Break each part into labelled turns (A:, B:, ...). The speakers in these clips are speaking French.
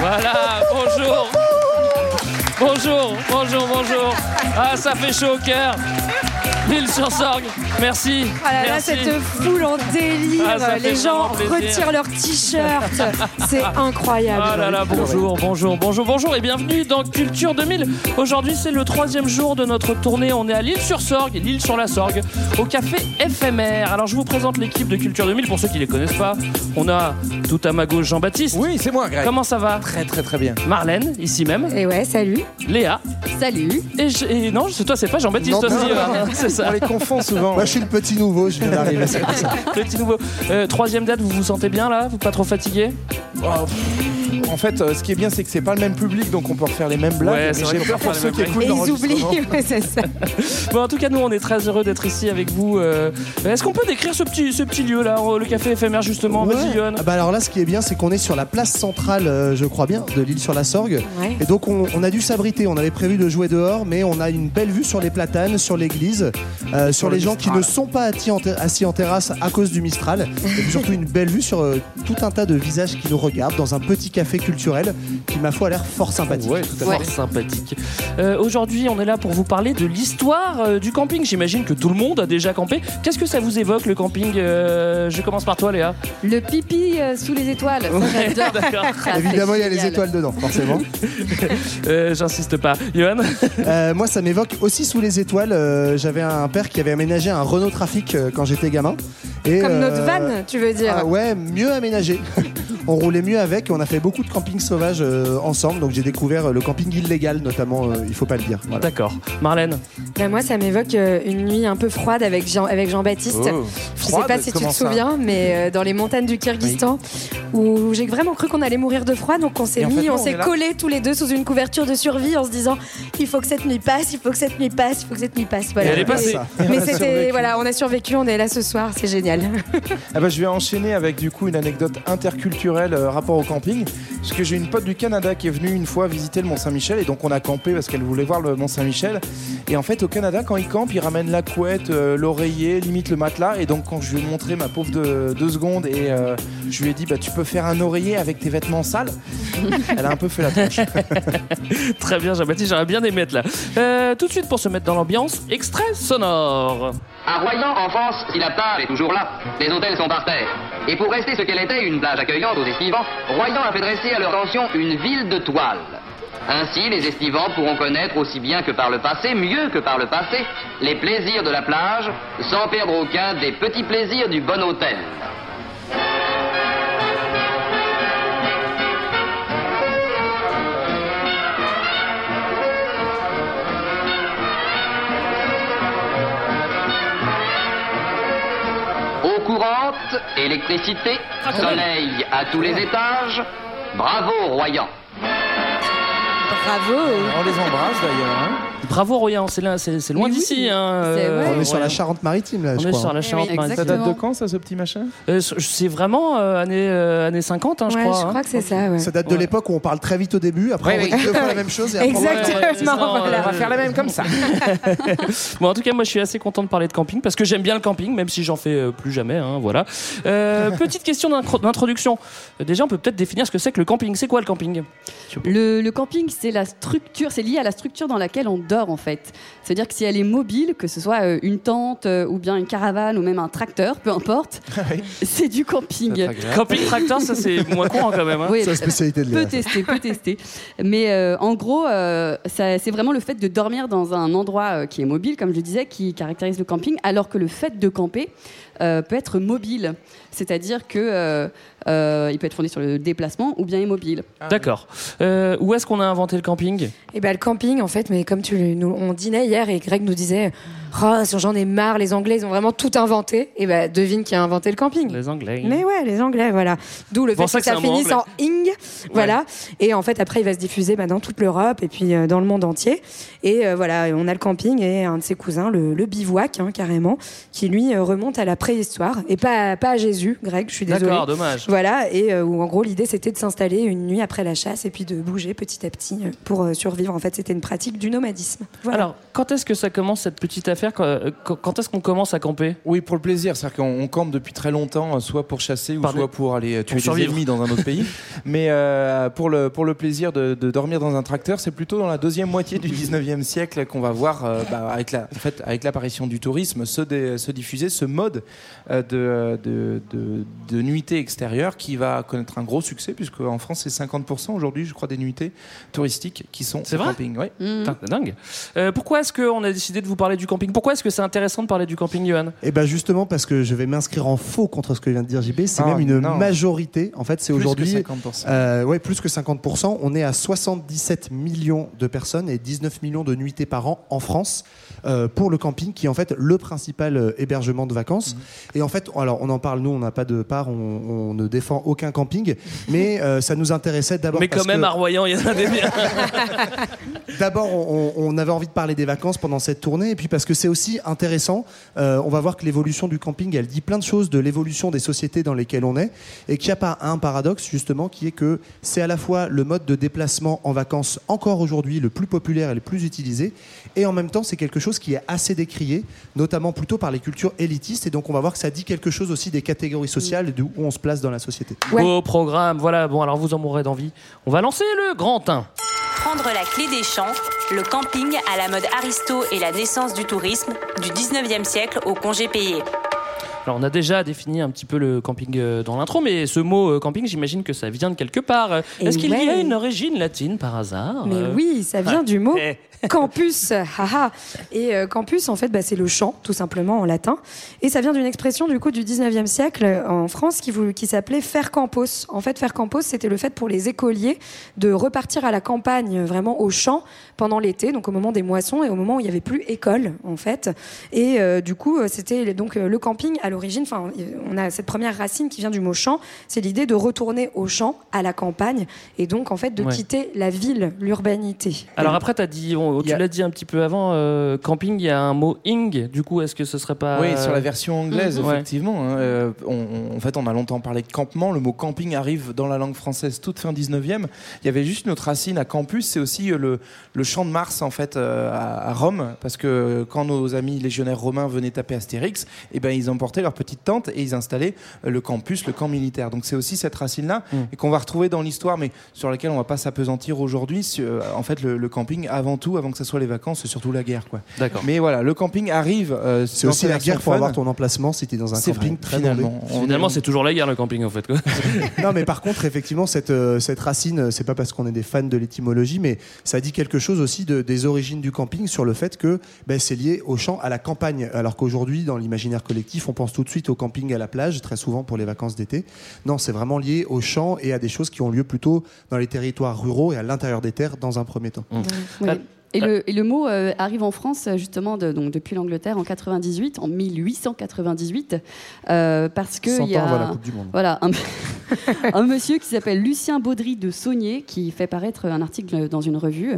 A: Voilà, bonjour. Bonjour, bonjour, bonjour. Ah, ça fait chaud au cœur. L'île sur merci.
B: Ah là là,
A: merci.
B: cette foule en délire.
A: Ah,
B: les gens retirent leurs t-shirts. C'est incroyable.
A: Ah là là, bonjour, bonjour, bonjour, bonjour et bienvenue dans Culture 2000. Aujourd'hui, c'est le troisième jour de notre tournée. On est à l'île sur Sorgue, l'île sur la Sorgue, au café éphémère. Alors, je vous présente l'équipe de Culture 2000 pour ceux qui les connaissent pas. On a tout à ma gauche Jean-Baptiste.
C: Oui, c'est moi, Greg.
A: Comment ça va?
C: Très, très, très bien.
A: Marlène, ici même.
B: Et ouais, salut.
A: Léa.
B: Salut.
A: Et, je- et non, c'est toi, c'est pas Jean-Baptiste aussi.
C: non,
A: euh,
C: non.
A: c'est ça.
C: On les confond souvent.
D: Moi, je suis le petit nouveau, je viens d'arriver.
A: Petit nouveau. Euh, troisième date, vous vous sentez bien là? Vous pas trop fatigué?
C: Oh, en fait, euh, ce qui est bien, c'est que c'est pas le même public, donc on peut refaire les mêmes blagues.
A: Ouais,
C: mais
A: c'est vrai
C: j'ai
A: qu'on
C: peur
A: peut
C: pour ceux
A: les
C: qui
A: mêmes
C: écoutent
B: Et ils oublient.
C: l'enregistrement.
B: Ouais, c'est ça.
A: Bon, en tout cas, nous, on est très heureux d'être ici avec vous. euh. Est-ce qu'on peut décrire ce petit, ce petit lieu là, le café éphémère justement
D: Ouais.
A: Vas-y, Johan.
D: Ah bah alors là, ce qui est bien, c'est qu'on est sur la place centrale, euh, je crois bien, de l'île sur la Sorgue.
B: Ouais.
D: Et donc, on, on a dû s'abriter. On avait prévu de jouer dehors, mais on a une belle vue sur les platanes, sur l'église, euh, sur
C: le
D: les gens qui
C: Mistral.
D: ne sont pas assis en, ter- assis en terrasse à cause du Mistral. Et puis surtout, une belle vue sur euh, tout un tas de visages qui nous regardent dans un petit café culturel qui, ma foi, a l'air fort sympathique.
C: Ouais, tout à fait.
A: Fort sympathique. Euh, Aujourd'hui, on est là pour vous parler de l'histoire euh, du camping. J'imagine que tout le monde a déjà campé. Qu'est-ce que ça vous évoque le camping Euh, Je commence par toi, Léa.
E: Le pipi euh, sous les étoiles. Ça,
A: Ouais,
E: j'adore.
A: d'accord.
E: Ça, c'est
D: Évidemment, il y a les
E: génial.
D: étoiles dedans, forcément.
A: Euh, J'insiste pas. Johan?
D: Euh, moi, ça m'évoque aussi sous les étoiles. euh, J'avais un père qui avait aménagé un Renault Trafic euh, quand j'étais gamin. Et,
B: Comme
D: euh,
B: notre van, tu veux dire.
D: Ah ouais, mieux aménagé. on roulait mieux avec. et On a fait beaucoup de camping sauvage euh, ensemble. Donc j'ai découvert euh, le camping illégal, notamment. euh, il faut pas le dire. Voilà.
A: D'accord. Marlène
B: Ben, moi, ça m'évoque euh, une nuit un peu froide avec Jean- avec Jean-Baptiste.
C: Oh.
B: Je sais pas si tu te souviens, mais euh, dans les montagnes du Kyrgyzstan, où j'ai vraiment cru qu'on allait mourir de froid, donc on s'est
C: en
B: mis,
C: fait, non,
B: on
C: on
B: s'est collés tous les deux sous une couverture de survie en se disant il faut que cette nuit passe, il faut que cette nuit passe, il faut que cette nuit passe. Voilà.
A: Et elle est passée.
D: Ça.
B: Mais
C: On a
B: c'était
C: survécu.
B: voilà, on a survécu, on est là ce soir, c'est génial.
C: Ah bah, je vais enchaîner avec du coup une anecdote interculturelle euh, rapport au camping. Parce que j'ai une pote du Canada qui est venue une fois visiter le Mont Saint-Michel et donc on a campé parce qu'elle voulait voir le Mont Saint-Michel. Et en fait au Canada quand ils campent ils ramènent la couette, euh, l'oreiller, limite le matelas. Et donc quand je lui ai montré ma pauvre de deux secondes et euh, je lui ai dit bah tu peux faire un oreiller avec tes vêtements sales. Elle a un peu fait la tronche.
A: Très bien, Jean-Baptiste, j'aurais bien aimé être là. Euh, tout de suite, pour se mettre dans l'ambiance, extrait sonore.
F: À Royan, en France, si la plage est toujours là, les hôtels sont par terre. Et pour rester ce qu'elle était, une plage accueillante estivants, Royan a fait dresser à leur attention une ville de toile. Ainsi, les estivants pourront connaître aussi bien que par le passé, mieux que par le passé, les plaisirs de la plage, sans perdre aucun des petits plaisirs du bon hôtel. Courante, électricité, soleil à tous les étages. Bravo, Royan.
B: Bravo.
C: On les embrasse d'ailleurs. hein.
A: Bravo, Royan, c'est là- c'est c'est loin
E: oui,
A: d'ici. hein, euh.
D: On est sur la. Charente-Maritime là,
A: On
D: je
A: est
D: crois.
A: sur la
E: oui,
A: Charente-Maritime.
C: Ça date de quand ça ce petit machin?
A: Euh, C'est vraiment euh, années, euh, années 50, hein, je
B: Ouais,
A: crois.
B: je
A: hein.
B: crois que c'est ça. Ouais.
D: Ça date de
A: Ouais.
D: l'époque où on parle très vite au début, après on
C: oui.
D: dit deux fois la même chose et après on-
B: Exactement.
A: Ouais, ouais, c'est ça,
B: voilà.
C: On va faire la même comme ça.
A: Bon, en tout cas, moi, je suis assez content de parler de camping parce que j'aime bien le camping, même si j'en fais euh, plus jamais. hein, voilà. Euh, petite question d'introduction. Euh, Déjà, on peut peut-être définir ce que c'est que le camping. C'est quoi le camping?
E: Le, le camping, c'est la structure, c'est lié à la structure dans laquelle on dort en fait. C'est-à-dire que si elle est mobile, que ce soit euh, une tente euh, ou bien une caravane ou même un tracteur, peu importe,
C: Oui.
E: c'est du camping.
A: Camping tracteur, ça c'est moins courant quand même. hein.
E: Oui,
D: C'est la spécialité de
E: peut tester, peut tester. Mais euh, en gros, euh, c'est vraiment le fait de dormir dans un endroit qui est mobile, comme je disais, qui caractérise le camping, alors que le fait de camper, euh, peut être mobile. C'est-à-dire que euh, euh, il peut être fondé sur le déplacement ou bien immobile.
A: D'accord. Euh, où est-ce qu'on a inventé le camping?
B: Et ben le camping en fait, mais comme tu nous, on dînait hier et Greg nous disait, oh, j'en ai marre, les Anglais ils ont vraiment tout inventé. Et ben devine qui a inventé le camping.
A: Les Anglais.
B: Mais ouais, les Anglais, voilà. D'où le fait que
A: que
B: ça finisse en ing, voilà. Et en fait après il va se diffuser bah, dans toute l'Europe et puis euh, dans le monde entier. Et euh, voilà, on a le camping et un de ses cousins, le, le bivouac hein, carrément, qui lui remonte à la préhistoire et pas pas à Jésus, Greg. Je suis désolée.
A: D'accord, dommage.
B: Voilà, et euh, où en gros l'idée c'était de s'installer une nuit après la chasse et puis de bouger petit à petit euh, pour euh, survivre. En fait, c'était une pratique du nomadisme. Voilà.
A: Alors, quand est-ce que ça commence cette petite affaire Quand, est-ce qu'on commence à camper?
C: Oui, pour le plaisir. C'est-à-dire qu'on on campe depuis très longtemps, soit pour chasser ou
A: Pardon.
C: soit pour aller tuer des ennemis dans un autre pays. Mais euh, pour, le, pour le plaisir de, de dormir dans un tracteur, c'est plutôt dans la deuxième moitié du 19e siècle qu'on va voir, euh, bah, avec la- en fait, avec l'apparition du tourisme, se, dé- se diffuser ce mode de, de, de, de nuitée extérieure qui va connaître un gros succès, puisque en France, c'est 50% aujourd'hui, je crois, des nuitées touristiques qui sont au
A: vrai
C: camping. Ouais.
A: Putain, c'est dingue. Euh, pourquoi est-ce qu'on a décidé de vous parler du camping? Pourquoi est-ce que c'est intéressant de parler du camping, Johan?
D: Et ben justement parce que je vais m'inscrire en faux contre ce que vient de dire JB, c'est
C: Ah,
D: même une
C: non.
D: majorité. En fait, c'est
C: Plus que
D: aujourd'hui
C: 50%.
D: euh, ouais, plus que 50%. On est à 77 millions de personnes et 19 millions de nuitées par an en France euh, pour le camping, qui est en fait le principal euh, hébergement de vacances.
C: Mhm.
D: Et en fait, alors on en parle nous, on n'a pas de part, on, on ne défend aucun camping, mais euh, ça nous intéressait d'abord.
A: Mais quand même,
D: que-
A: à Royan, il y en a des biens.
D: D'abord, on, on avait envie de parler des vacances pendant cette tournée, et puis parce que c'est aussi intéressant, euh, on va voir que l'évolution du camping, elle dit plein de choses de l'évolution des sociétés dans lesquelles on est, et qu'il n'y a pas un paradoxe justement, qui est que c'est à la fois le mode de déplacement en vacances encore aujourd'hui le plus populaire et le plus utilisé, et en même temps c'est quelque chose qui est assez décrié, notamment plutôt par les cultures élitistes, et donc on va voir que ça dit quelque chose aussi des catégories sociales et d'où on se place dans la société.
A: Beau programme. Voilà, bon, alors vous en mourrez d'envie. On va lancer le grand 1.
G: Prendre la clé des champs, le camping à la mode aristo et la naissance du tourisme du 19e siècle au congé payé.
A: Alors, on a déjà défini un petit peu le camping euh, dans l'intro, mais ce mot euh, camping, j'imagine que ça vient de quelque part. Euh, Est-ce qu'il y a une origine latine par hasard
B: Mais
A: Euh,
B: oui, ça vient du mot
A: Eh.
B: campus. haha. Et euh, campus, en fait, bah, c'est le champ, tout simplement, en latin. Et ça vient d'une expression, du coup, du 19e siècle en France qui, qui s'appelait faire campos. En fait, faire campos, c'était le fait pour les écoliers de repartir à la campagne, vraiment au champ, pendant l'été, donc au moment des moissons et au moment où il n'y avait plus école, en fait. Et euh, du coup, euh, c'était donc euh, le camping à l'origine. Enfin, on a cette première racine qui vient du mot champ. C'est l'idée de retourner au champ, à la campagne, et donc en fait de
A: Ouais.
B: quitter la ville, l'urbanité.
A: Alors après, as dit, on- tu l'as dit un petit peu avant, euh, camping, il y a un mot ing. Du coup, est-ce que ce serait pas
C: Oui, sur la version anglaise,
A: Mhm. Ouais.
C: effectivement. hein, euh, on- on- en fait, on a longtemps parlé de campement. Le mot camping arrive dans la langue française toute fin 19e. Il y avait juste une autre racine à campus, c'est aussi le, le champ de Mars, en fait, euh, à, à Rome. Parce que quand nos amis légionnaires romains venaient taper Astérix, eh ben, ils emportaient leur petite tente et ils installaient euh, le campus, le camp militaire. Donc c'est aussi cette racine-là
A: Mm.
C: et qu'on va retrouver dans l'histoire, mais sur laquelle on va pas s'apesantir aujourd'hui. euh, en fait, le, le camping, avant tout, avant que ce soit les vacances, c'est surtout la guerre. quoi.
A: D'accord.
C: Mais voilà, le camping arrive. euh,
D: C'est aussi la guerre pour
C: fun.
D: avoir ton emplacement si tu es dans un
C: C'est
D: camping
C: vrai,
D: très
C: finalement. On
A: Finalement,
C: est-
A: c'est toujours la guerre, le camping, en fait. quoi.
D: non, mais par contre, effectivement, cette, euh, cette racine, c'est pas parce qu'on est des fans de l'étymologie, mais ça dit quelque chose aussi de- des origines du camping sur le fait que ben, c'est lié au champ, à la campagne. Alors qu'aujourd'hui, dans l'imaginaire collectif, on pense tout de suite au camping à la plage, très souvent pour les vacances d'été. Non, c'est vraiment lié au champ et à des choses qui ont lieu plutôt dans les territoires ruraux et à l'intérieur des terres dans un premier temps.
E: Oui. Et le, et le mot euh, arrive en France justement de- donc depuis l'Angleterre en 98, en 1898, euh, parce que
D: 100
E: il y a
D: ans avant la Coupe du Monde.
E: voilà un, un monsieur qui s'appelle Lucien Baudry de Saunier qui fait paraître un article dans une revue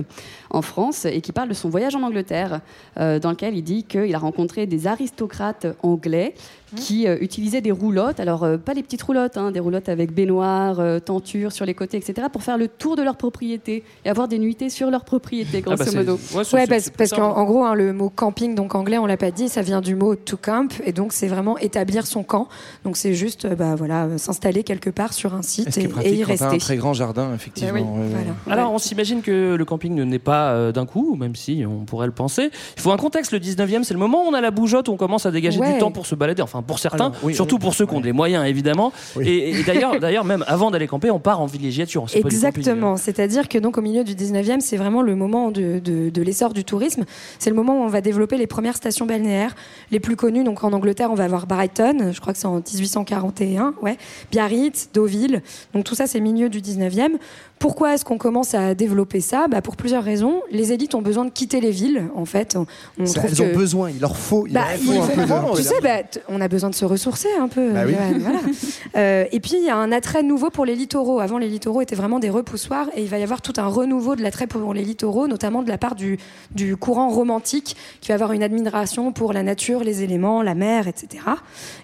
E: en France et qui parle de son voyage en Angleterre, euh, dans lequel il dit qu'il a rencontré des aristocrates anglais qui euh, utilisaient des roulottes, alors euh, pas les petites roulottes, hein, des roulottes avec baignoire, euh, tenture sur les côtés, etc., pour faire le tour de leur propriété et avoir des nuitées sur leur propriété, grosso
A: bah, c'est-
E: modo.
A: ouais, c'est-
B: Ouais,
A: c'est-
B: parce,
A: c'est
B: parce qu'en en gros, hein, le mot camping, donc anglais, on l'a pas dit, ça vient du mot to camp, et donc c'est vraiment établir son camp. Donc c'est juste, euh, bah voilà, s'installer quelque part sur un site et,
C: pratique
B: et y rester.
C: un très grand jardin, effectivement.
B: Oui, voilà.
A: Alors, on s'imagine que le camping n'est pas euh, d'un coup, même si on pourrait le penser. Il faut un contexte. Le 19e, c'est le moment où on a la bougeotte, où on commence à dégager
B: Ouais.
A: du temps pour se balader. Enfin, pour certains,
C: Alors, oui,
A: surtout
C: oui,
A: pour ceux qui ont des moyens, évidemment.
C: Oui.
A: Et, et d'ailleurs, d'ailleurs, même avant d'aller camper, on part en villégiature. C'est pas du camping,
B: Exactement. C'est-à-dire que donc au milieu du 19e, c'est vraiment le moment de, de- de l'essor du tourisme. C'est le moment où on va développer les premières stations balnéaires, les plus connues. Donc en Angleterre, on va avoir Brighton, je crois que c'est en 1841, ouais. Biarritz, Deauville. Donc tout ça, c'est milieu du 19e. Pourquoi est-ce qu'on commence à développer ça? Bah, Pour plusieurs raisons. Les élites ont besoin de quitter les villes, en fait. On,
D: Ça, elles ont besoin, il leur faut, il
B: bah,
D: leur
B: il
D: faut un
B: faut
D: peu de-
B: tu sais, bah, on a besoin de se ressourcer un peu.
D: Bah oui.
B: Johan, voilà. Euh, et puis il y a un attrait nouveau pour les littoraux. Avant, les littoraux étaient vraiment des repoussoirs, et il va y avoir tout un renouveau de l'attrait pour les littoraux, notamment de la part du, du courant romantique, qui va avoir une admiration pour la nature, les éléments, la mer, etc.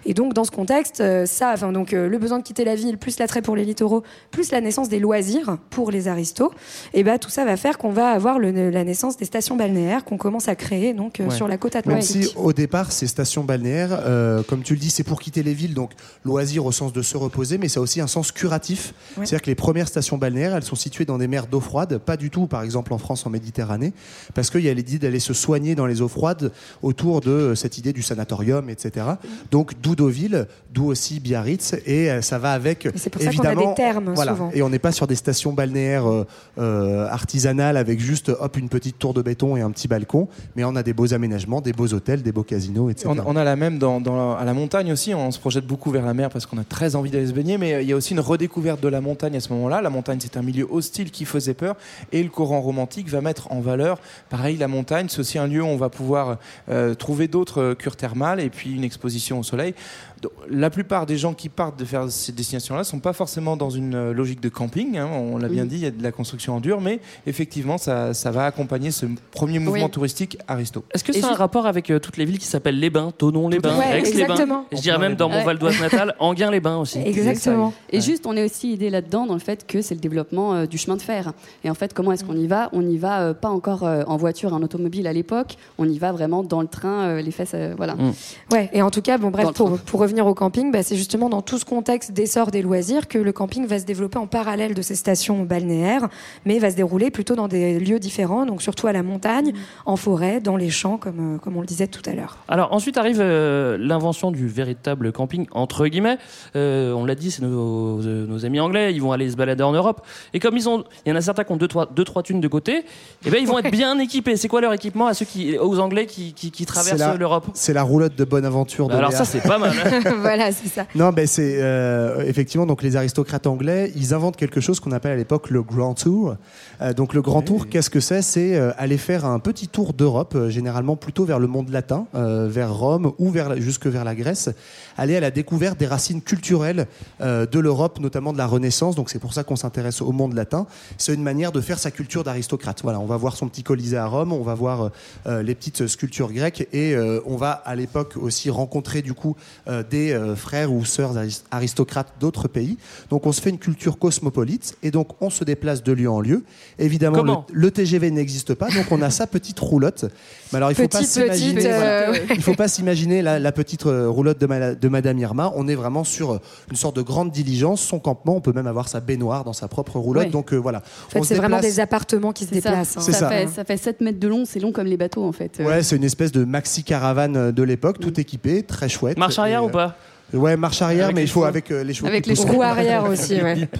B: Et donc dans ce contexte, euh, ça, enfin donc euh, le besoin de quitter la ville, plus l'attrait pour les littoraux, plus la naissance des loisirs pour les aristos, et bah tout ça va faire qu'on va avoir le- la naissance des stations balnéaires qu'on commence à créer donc euh,
D: Ouais.
B: sur la côte
D: Même
B: atlantique.
D: si au départ, ces stations balnéaires, euh, comme tu le dis, c'est pour quitter les villes, donc loisir au sens de se reposer, mais ça a aussi un sens curatif.
B: Ouais.
D: C'est-à-dire que les premières stations balnéaires, elles sont situées dans des mers d'eau froide, pas du tout, par exemple en France, en Méditerranée, parce qu'il y a l'idée d'aller se soigner dans les eaux froides autour de euh, cette idée du sanatorium, etc. Donc d'où Deauville, d'où aussi Biarritz, et ça va avec
B: c'est pour ça qu'on a
D: évidemment.
B: des termes,
D: voilà.
B: souvent.
D: Et on n'est pas sur des stations balnéaires euh, euh, artisanales avec juste hop une petite tour de béton et un petit balcon, mais on a des beaux aménagements, des beaux hôtels, des beaux casinos, etc.
C: On, a la même dans, à la montagne aussi. On se projette beaucoup vers la mer parce qu'on a très envie d'aller se baigner. Mais euh, il y a aussi une redécouverte de la montagne à ce moment-là. La montagne, c'est un milieu hostile qui faisait peur. Et le courant romantique va mettre en valeur, pareil, la montagne. C'est aussi un lieu où on va pouvoir euh, trouver d'autres cures thermales et puis une exposition au soleil. Donc, la plupart des gens qui partent de faire ces destinations-là sont pas forcément dans une euh, logique de camping. hein. On l'a bien dit, il y a de la construction en dur. Mais effectivement, ça, ça va accompagner ce premier mouvement
E: Oui.
C: touristique Aristo.
A: Est-ce que c'est un rapport avec euh, toutes les villes qui s'appellent les Bains, Tonon-les-Bains,
B: Ouais,
A: Aix-les-Bains Je dirais même dans mon
E: Ouais.
A: Val d'Oise natal, Anguin-les-Bains aussi.
B: Exactement.
E: Et juste, on est aussi aidé là-dedans dans le fait que c'est le développement euh, du chemin de fer. Et en fait, comment est-ce qu'on y va? On y va euh, pas encore euh, en voiture, en automobile à l'époque. On y va vraiment dans le train, euh, les fesses, euh, voilà.
A: Mm.
B: Ouais, et en tout cas, bon, bref, pour, pour revenir au camping, bah, c'est justement dans tout ce contexte d'essor des loisirs que le camping va se développer en parallèle de ces stations balnéaires, mais va se dérouler plutôt dans des lieux différents, donc surtout à la montagne, en forêt, dans les champs, comme, euh, comme on le disait tout à l'heure.
A: Alors ensuite arrive euh, l'invention du véritable camping entre guillemets. Euh, on l'a dit, c'est nos, euh, nos amis anglais. Ils vont aller se balader en Europe. Et comme ils ont, il y en a certains qui ont deux trois, deux, trois thunes de côté. Et ben ils vont être bien équipés. C'est quoi leur équipement à ceux qui, aux Anglais qui, qui, qui
D: C'est
A: traversent
D: la-
A: l'Europe?
D: C'est la roulotte de bonne aventure de
A: Alors
D: Léa.
A: ça c'est pas mal. hein.
B: voilà, c'est ça.
D: Non, ben c'est euh, effectivement donc les aristocrates anglais, ils inventent quelque chose qu'on appelle à l'époque le Grand Tour. Euh, donc le Grand Tour, qu'est-ce que c'est? C'est euh, aller faire un petit tour d'Europe, euh, généralement plutôt vers le monde latin, euh, vers Rome ou vers jusque vers la Grèce, aller à la découverte des racines culturelles euh, de l'Europe, notamment de la Renaissance. Donc c'est pour ça qu'on s'intéresse au monde latin. C'est une manière de faire sa culture d'aristocrate. Voilà, on va voir son petit Colisée à Rome, on va voir les petites sculptures grecques et euh, on va à l'époque aussi rencontrer du coup euh, des euh, frères ou sœurs aris- aristocrates d'autres pays. Donc on se fait une culture cosmopolite et donc on se déplace de lieu en lieu. Évidemment, le, TGV n'existe pas, donc on a sa petite roulotte. Mais alors il faut pas
B: Petite,
D: s'imaginer.
B: petite,
D: voilà.
B: euh,
D: Il faut pas s'imaginer la, la petite euh, roulotte de, ma- de Madame Irma. On est vraiment sur une sorte de grande diligence. Son campement, on peut même avoir sa baignoire dans sa propre roulotte.
E: Ouais.
D: Donc euh, voilà.
B: En fait, c'est vraiment des appartements qui se
E: C'est ça.
B: déplacent. hein.
D: C'est ça.
E: Fait, ça fait 7 mètres de long, c'est long comme les bateaux en fait.
D: Ouais, c'est une espèce de maxi caravane de l'époque, tout équipé, très chouette.
A: Marche arrière ou pas
D: euh, Ouais, marche arrière,
A: Avec
D: mais il faut
A: chevaux.
D: avec euh, les chevaux.
E: Avec
D: qui
E: les.
B: Roue arrière aussi, ouais.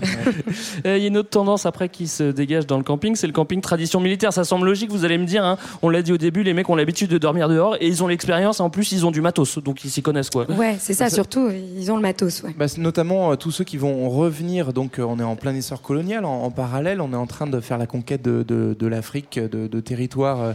A: Euh, Il y a une autre tendance après qui se dégage dans le camping, c'est le camping tradition militaire. Ça semble logique, vous allez me dire. hein. On l'a dit au début, les mecs ont l'habitude de dormir dehors et ils ont l'expérience. En plus, ils ont du matos, donc ils s'y connaissent quoi.
B: Ouais, c'est ça, surtout, ils ont le matos, ouais.
C: Bah, notamment euh, tous ceux qui vont revenir, donc euh, on est en plein essor colonial, en, en parallèle, on est en train de faire la conquête de, de- de l'Afrique, de, de territoires euh,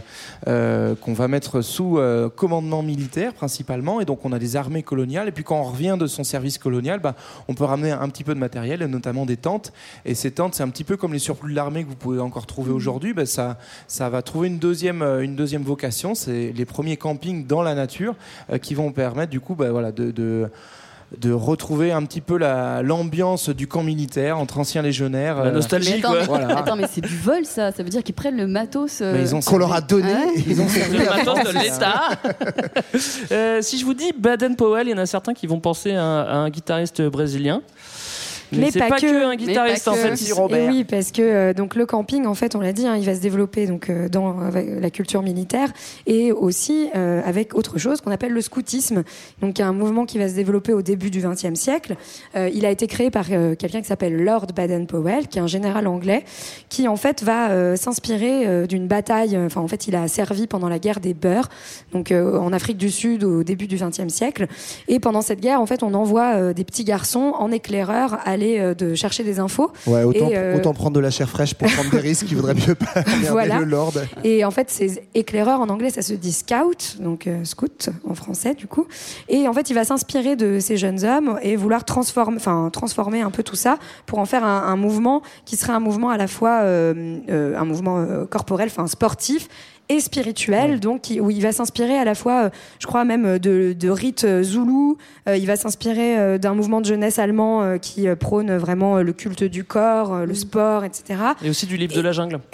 C: euh, qu'on va mettre sous euh, commandement militaire principalement, et donc on a des armées coloniales, et puis quand on revient de son service colonial, bah, on peut ramener un petit peu de matériel, et notamment des tentes, et ces tentes c'est un petit peu comme les surplus de l'armée que vous pouvez encore trouver aujourd'hui, bah, ça, ça va trouver une deuxième, euh, une deuxième vocation, c'est les premiers campings dans la nature euh, qui vont permettre du coup bah, voilà, de- de de retrouver un petit peu la- l'ambiance du camp militaire entre anciens légionnaires.
A: La
C: euh,
A: nostalgie,
E: Mais attends,
A: quoi.
E: mais,
C: Voilà.
E: attends, mais c'est du vol ça. Ça veut dire qu'ils prennent le matos. euh,
D: Qu'on leur a donné.
E: Ah ouais
D: ils ont servi
A: Le matos de l'État. Euh, si je vous dis Baden Powell, il y en a certains qui vont penser à un guitariste brésilien. Mais c'est pas que un guitariste, en fait, si, Robert.
B: oui, parce que euh, donc le camping, en fait, on l'a dit, hein, il va se développer donc euh, dans la culture militaire et aussi euh, avec autre chose qu'on appelle le scoutisme. Donc, il y a un mouvement qui va se développer au début du XXe siècle. Euh, il a été créé par euh, quelqu'un qui s'appelle Lord Baden-Powell, qui est un général anglais, qui en fait va s'inspirer d'une bataille. Enfin, en fait, il a servi pendant la guerre des Beurs, donc en Afrique du Sud au début du XXe siècle. Et pendant cette guerre, en fait, on envoie des petits garçons en éclaireur aller euh, de chercher des infos.
D: Ouais, autant,
B: Et, euh,
D: autant prendre de la chair fraîche pour prendre des risques, il vaudrait mieux pas
B: Voilà.
D: le Lord.
B: Et en fait, ces éclaireurs en anglais, ça se dit scout, donc euh, scout en français du coup. Et en fait, il va s'inspirer de ces jeunes hommes et vouloir transformer, enfin transformer un peu tout ça pour en faire un, un mouvement qui serait un mouvement à la fois un mouvement corporel, enfin sportif et spirituel, donc où il va s'inspirer à la fois, euh, je crois même euh, de, de rites euh, zoulous. Il va s'inspirer d'un mouvement de jeunesse allemand qui prône vraiment le culte du corps, le sport, etc.
A: Et aussi du livre de la jungle.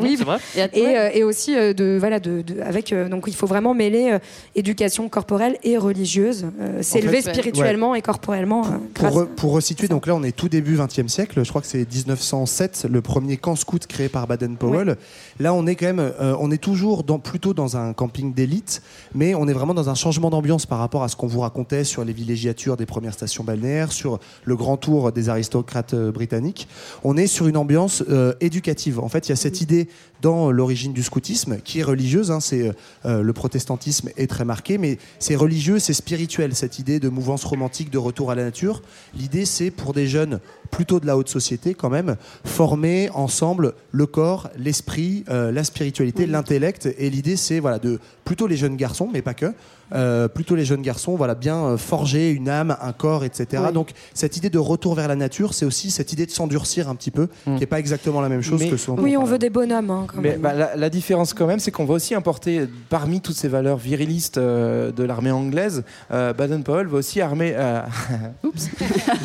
B: oui,
A: c'est vrai.
B: et, et aussi de voilà de, de- avec donc il faut vraiment mêler éducation corporelle et religieuse, s'élever
D: fait,
B: spirituellement et corporellement.
D: Pour,
B: grâce-
D: re- pour resituer, donc là on est tout début 20e siècle, je crois que c'est 1907, le premier camp scout créé par Baden-Powell. Là on est quand même, euh, on est toujours plutôt dans un camping d'élite, mais on est vraiment dans un changement d'ambiance par rapport à ce qu'on vous racontait sur les villégiatures des premières stations balnéaires, sur le grand tour des aristocrates euh, britanniques. On est sur une ambiance euh, éducative. En fait, il y a cette idée dans l'origine du scoutisme qui est religieuse. hein, c'est euh, le protestantisme est très marqué, mais c'est religieux, c'est spirituel. Cette idée de mouvance romantique, de retour à la nature. L'idée, c'est pour des jeunes plutôt de la haute société quand même, former ensemble le corps, l'esprit, la spiritualité, Et l'idée, c'est voilà de plutôt les jeunes garçons, mais pas que. euh, plutôt les jeunes garçons, voilà, bien euh, forger une âme, un corps, etc.
B: Oui.
D: Donc cette idée de retour vers la nature, c'est aussi cette idée de s'endurcir un petit peu, qui n'est pas exactement la même chose
C: Mais-
D: que ce
B: oui, on veut des bonhommes. hein, quand
C: Mais
B: même.
C: bah, la, la différence quand même, c'est qu'on va aussi importer parmi toutes ces valeurs virilistes euh, de l'armée anglaise, euh, Baden-Powell va aussi armer, euh, oups,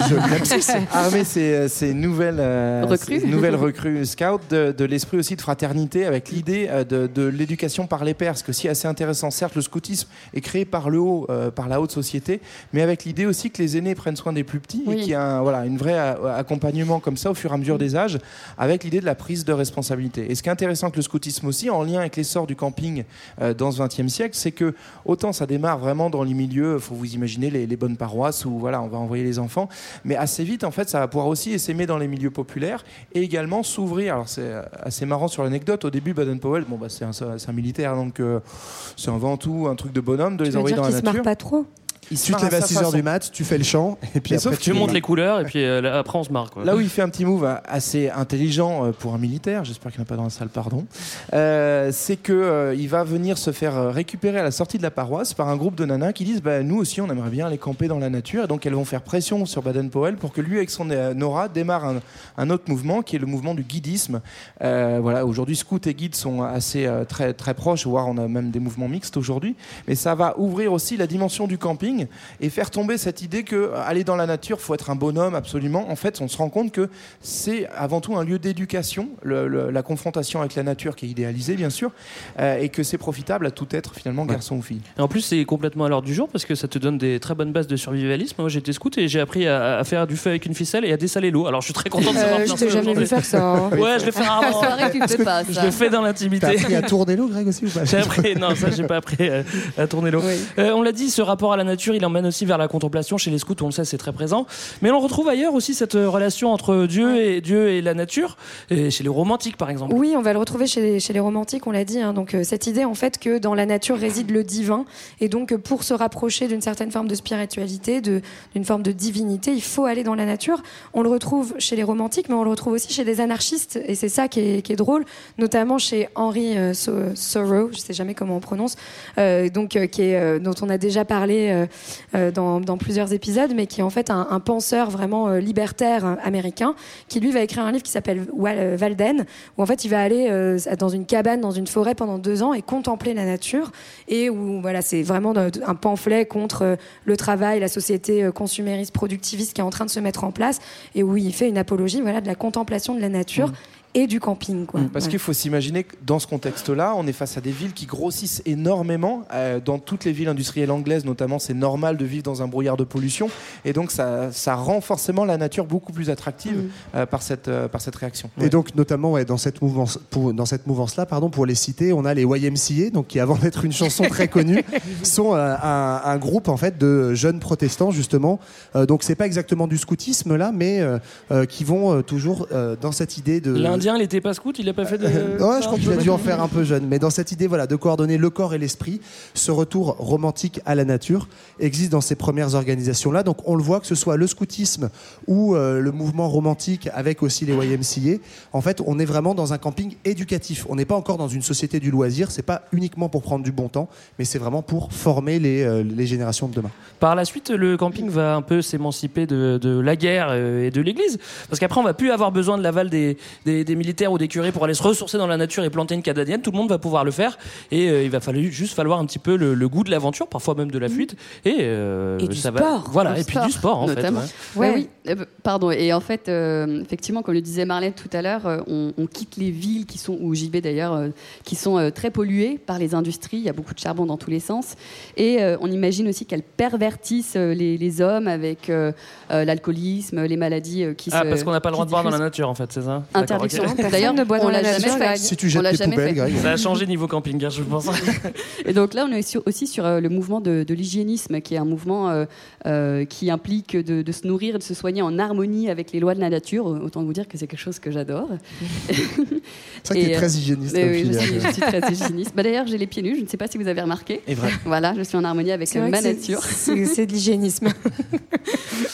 C: je armer ces, ces nouvelles euh,
E: Recrues.
C: ces nouvelles recrues scouts de, de l'esprit aussi de fraternité, avec l'idée de, de l'éducation par les pairs, ce que aussi assez intéressant. Certes, le scoutisme est créé par le haut, euh, par la haute société, mais avec l'idée aussi que les aînés prennent soin des plus petits et qu'il y a un, voilà, une vraie euh, accompagnement comme ça au fur et à mesure des âges, avec l'idée de la prise de responsabilité. Et ce qui est intéressant avec le scoutisme aussi, en lien avec l'essor du camping euh, dans ce XXe siècle, c'est que autant ça démarre vraiment dans les milieux, faut vous imaginer les, les bonnes paroisses où voilà, on va envoyer les enfants, mais assez vite en fait, ça va pouvoir aussi s'aimer dans les milieux populaires et également s'ouvrir. Alors c'est assez marrant sur l'anecdote. Au début, Baden-Powell, bon bah c'est un, militaire donc euh, c'est un ventoux, un truc de bonhomme de
B: Tu
C: les
B: veux
C: envoyer
B: dire
C: dans la
B: se marre
C: nature.
B: pas trop
C: Il se
D: Tu te
C: marre
D: lèves à
C: sa
D: 6 heures
C: façon.
D: du mat, tu fais le chant, et puis
C: Mais
D: après
C: sauf
A: Tu montes les couleurs et puis euh, là, après on se marre. Quoi.
C: Là où il fait un petit move assez intelligent euh, pour un militaire, j'espère qu'il n'y en a pas dans la salle, pardon, euh, c'est que euh, il va venir se faire euh, récupérer à la sortie de la paroisse par un groupe de nanas qui disent bah, nous aussi on aimerait bien aller camper dans la nature et donc elles vont faire pression sur Baden-Powell pour que lui avec son euh, Nora démarre un, un autre mouvement qui est le mouvement du guidisme. Euh, voilà, aujourd'hui scout et guide sont assez euh, très très proches, voire on a même des mouvements mixtes aujourd'hui, mais ça va ouvrir aussi la dimension du camping et faire tomber cette idée que euh, aller dans la nature faut être un bonhomme absolument. En fait, on se rend compte que c'est avant tout un lieu d'éducation, le- le- la confrontation avec la nature qui est idéalisée bien sûr, euh, et que c'est profitable à tout être finalement, garçon ou fille.
A: Et en plus, c'est complètement à l'ordre du jour parce que ça te donne des très bonnes bases de survivalisme. Moi, j'étais scout et j'ai appris à, à faire du feu avec une ficelle et à dessaler l'eau. Alors, je suis très content de savoir
B: Euh,
A: faire
B: je t'ai
A: ça
B: jamais vu faire ça. hein.
A: Ouais, je le fais rarement. Je
E: ça.
A: le fais dans
D: T'as
A: l'intimité.
D: appris à tourner l'eau, Greg, aussi ou pas
A: J'ai appris, non, ça j'ai pas appris euh, à tourner l'eau.
B: Oui.
A: Euh, on l'a dit, ce rapport à la nature, il emmène aussi vers la contemplation chez les scouts, on le sait, c'est très présent. Mais on retrouve ailleurs aussi cette euh, relation entre Dieu et Dieu et la nature, et chez les romantiques par exemple.
B: Oui, on va le retrouver chez les, chez les romantiques, on l'a dit. hein. donc euh, cette idée en fait que dans la nature réside le divin, et donc pour se rapprocher d'une certaine forme de spiritualité, d'une forme de divinité, il faut aller dans la nature. On le retrouve chez les romantiques, mais on le retrouve aussi chez des anarchistes, et c'est ça qui est, qui est drôle, notamment chez Henry euh, So- Thoreau, je sais jamais comment on prononce, euh, donc euh, qui est euh, dont on a déjà parlé dans, dans plusieurs épisodes, mais qui est en fait un, penseur vraiment euh, libertaire euh, américain, qui lui va écrire un livre qui s'appelle Wal- euh, Walden, où en fait il va aller euh, dans une cabane, dans une forêt pendant deux ans et contempler la nature, et où voilà c'est vraiment un pamphlet contre euh, le travail, la société euh, consumériste, productiviste qui est en train de se mettre en place, et où il fait une apologie voilà de la contemplation de la nature. Et du camping. Quoi.
C: Parce
B: Ouais.
C: qu'il faut s'imaginer que dans ce contexte-là, on est face à des villes qui grossissent énormément. Euh, dans toutes les villes industrielles anglaises, notamment, c'est normal de vivre dans un brouillard de pollution. Et donc, ça, ça rend forcément la nature beaucoup plus attractive
B: Mm.
C: euh, par, cette, euh, par cette réaction.
D: Et donc notamment ouais, dans cette mouvance, pour, dans cette mouvance-là, pardon, pour les citer, on a les YMCA, donc qui avant d'être une chanson très connue, sont euh, un, un groupe en fait de jeunes protestants justement. Euh, donc c'est pas exactement du scoutisme là, mais qui vont euh, toujours euh, dans cette idée de.
A: Il était pas scout, il a pas fait de.
D: Ouais, je crois qu'il a dû en faire un peu jeune. Mais dans cette idée voilà, de coordonner le corps et l'esprit, ce retour romantique à la nature existe dans ces premières organisations-là. Donc on le voit que ce soit le scoutisme ou euh, le mouvement romantique avec aussi les YMCA. En fait, on est vraiment dans un camping éducatif. On n'est pas encore dans une société du loisir. C'est pas uniquement pour prendre du bon temps, mais c'est vraiment pour former les, euh, les générations de demain.
A: Par la suite, le camping va un peu s'émanciper de, de la guerre euh, et de l'église. Parce qu'après, on va plus avoir besoin de l'aval des, des, des militaires ou des curés pour aller se ressourcer dans la nature et planter une cadadienne. Tout le monde va pouvoir le faire. Et euh, il va falloir juste falloir un petit peu le, le goût de l'aventure, parfois même de la fuite. Et, euh,
E: Et du
A: ça va.
E: sport.
A: Voilà, et puis du sport, en
E: notamment.
A: fait.
E: Ouais, oui. Euh, pardon. Et en fait, euh, effectivement, comme le disait Marlène tout à l'heure, euh, on, on quitte les villes qui sont, ou JB d'ailleurs, euh, qui sont euh, très polluées par les industries. Il y a beaucoup de charbon dans tous les sens. Et euh, on imagine aussi qu'elles pervertissent euh, les, les hommes avec euh, euh, l'alcoolisme, les maladies euh, qui
A: Ah,
E: se.
A: parce qu'on n'a pas le droit de boire dans la nature, en fait, c'est ça?
E: Interdiction. D'ailleurs,
B: ne boit dans
E: on
B: la
E: jamais fait.
B: Greg.
D: Si tu
E: On
D: jettes
E: l'a
D: tes
E: jamais
D: poubelles. Greg.
A: Ça a changé niveau camping, je pense.
E: Et donc là, on est aussi- sur euh, le mouvement de, de l'hygiénisme, qui est un mouvement euh, euh, qui implique de, de se nourrir et de se soigner en harmonie avec les lois de la nature. Autant vous dire que c'est quelque chose que j'adore.
D: C'est vrai que
E: euh,
D: très hygiéniste.
E: oui, je, suis,
D: hein.
E: je suis très hygiéniste. Bah, D'ailleurs, j'ai les pieds nus, je ne sais pas si vous avez remarqué.
C: Et vrai.
E: Voilà, je suis en harmonie avec ma nature.
B: C'est de l'hygiénisme.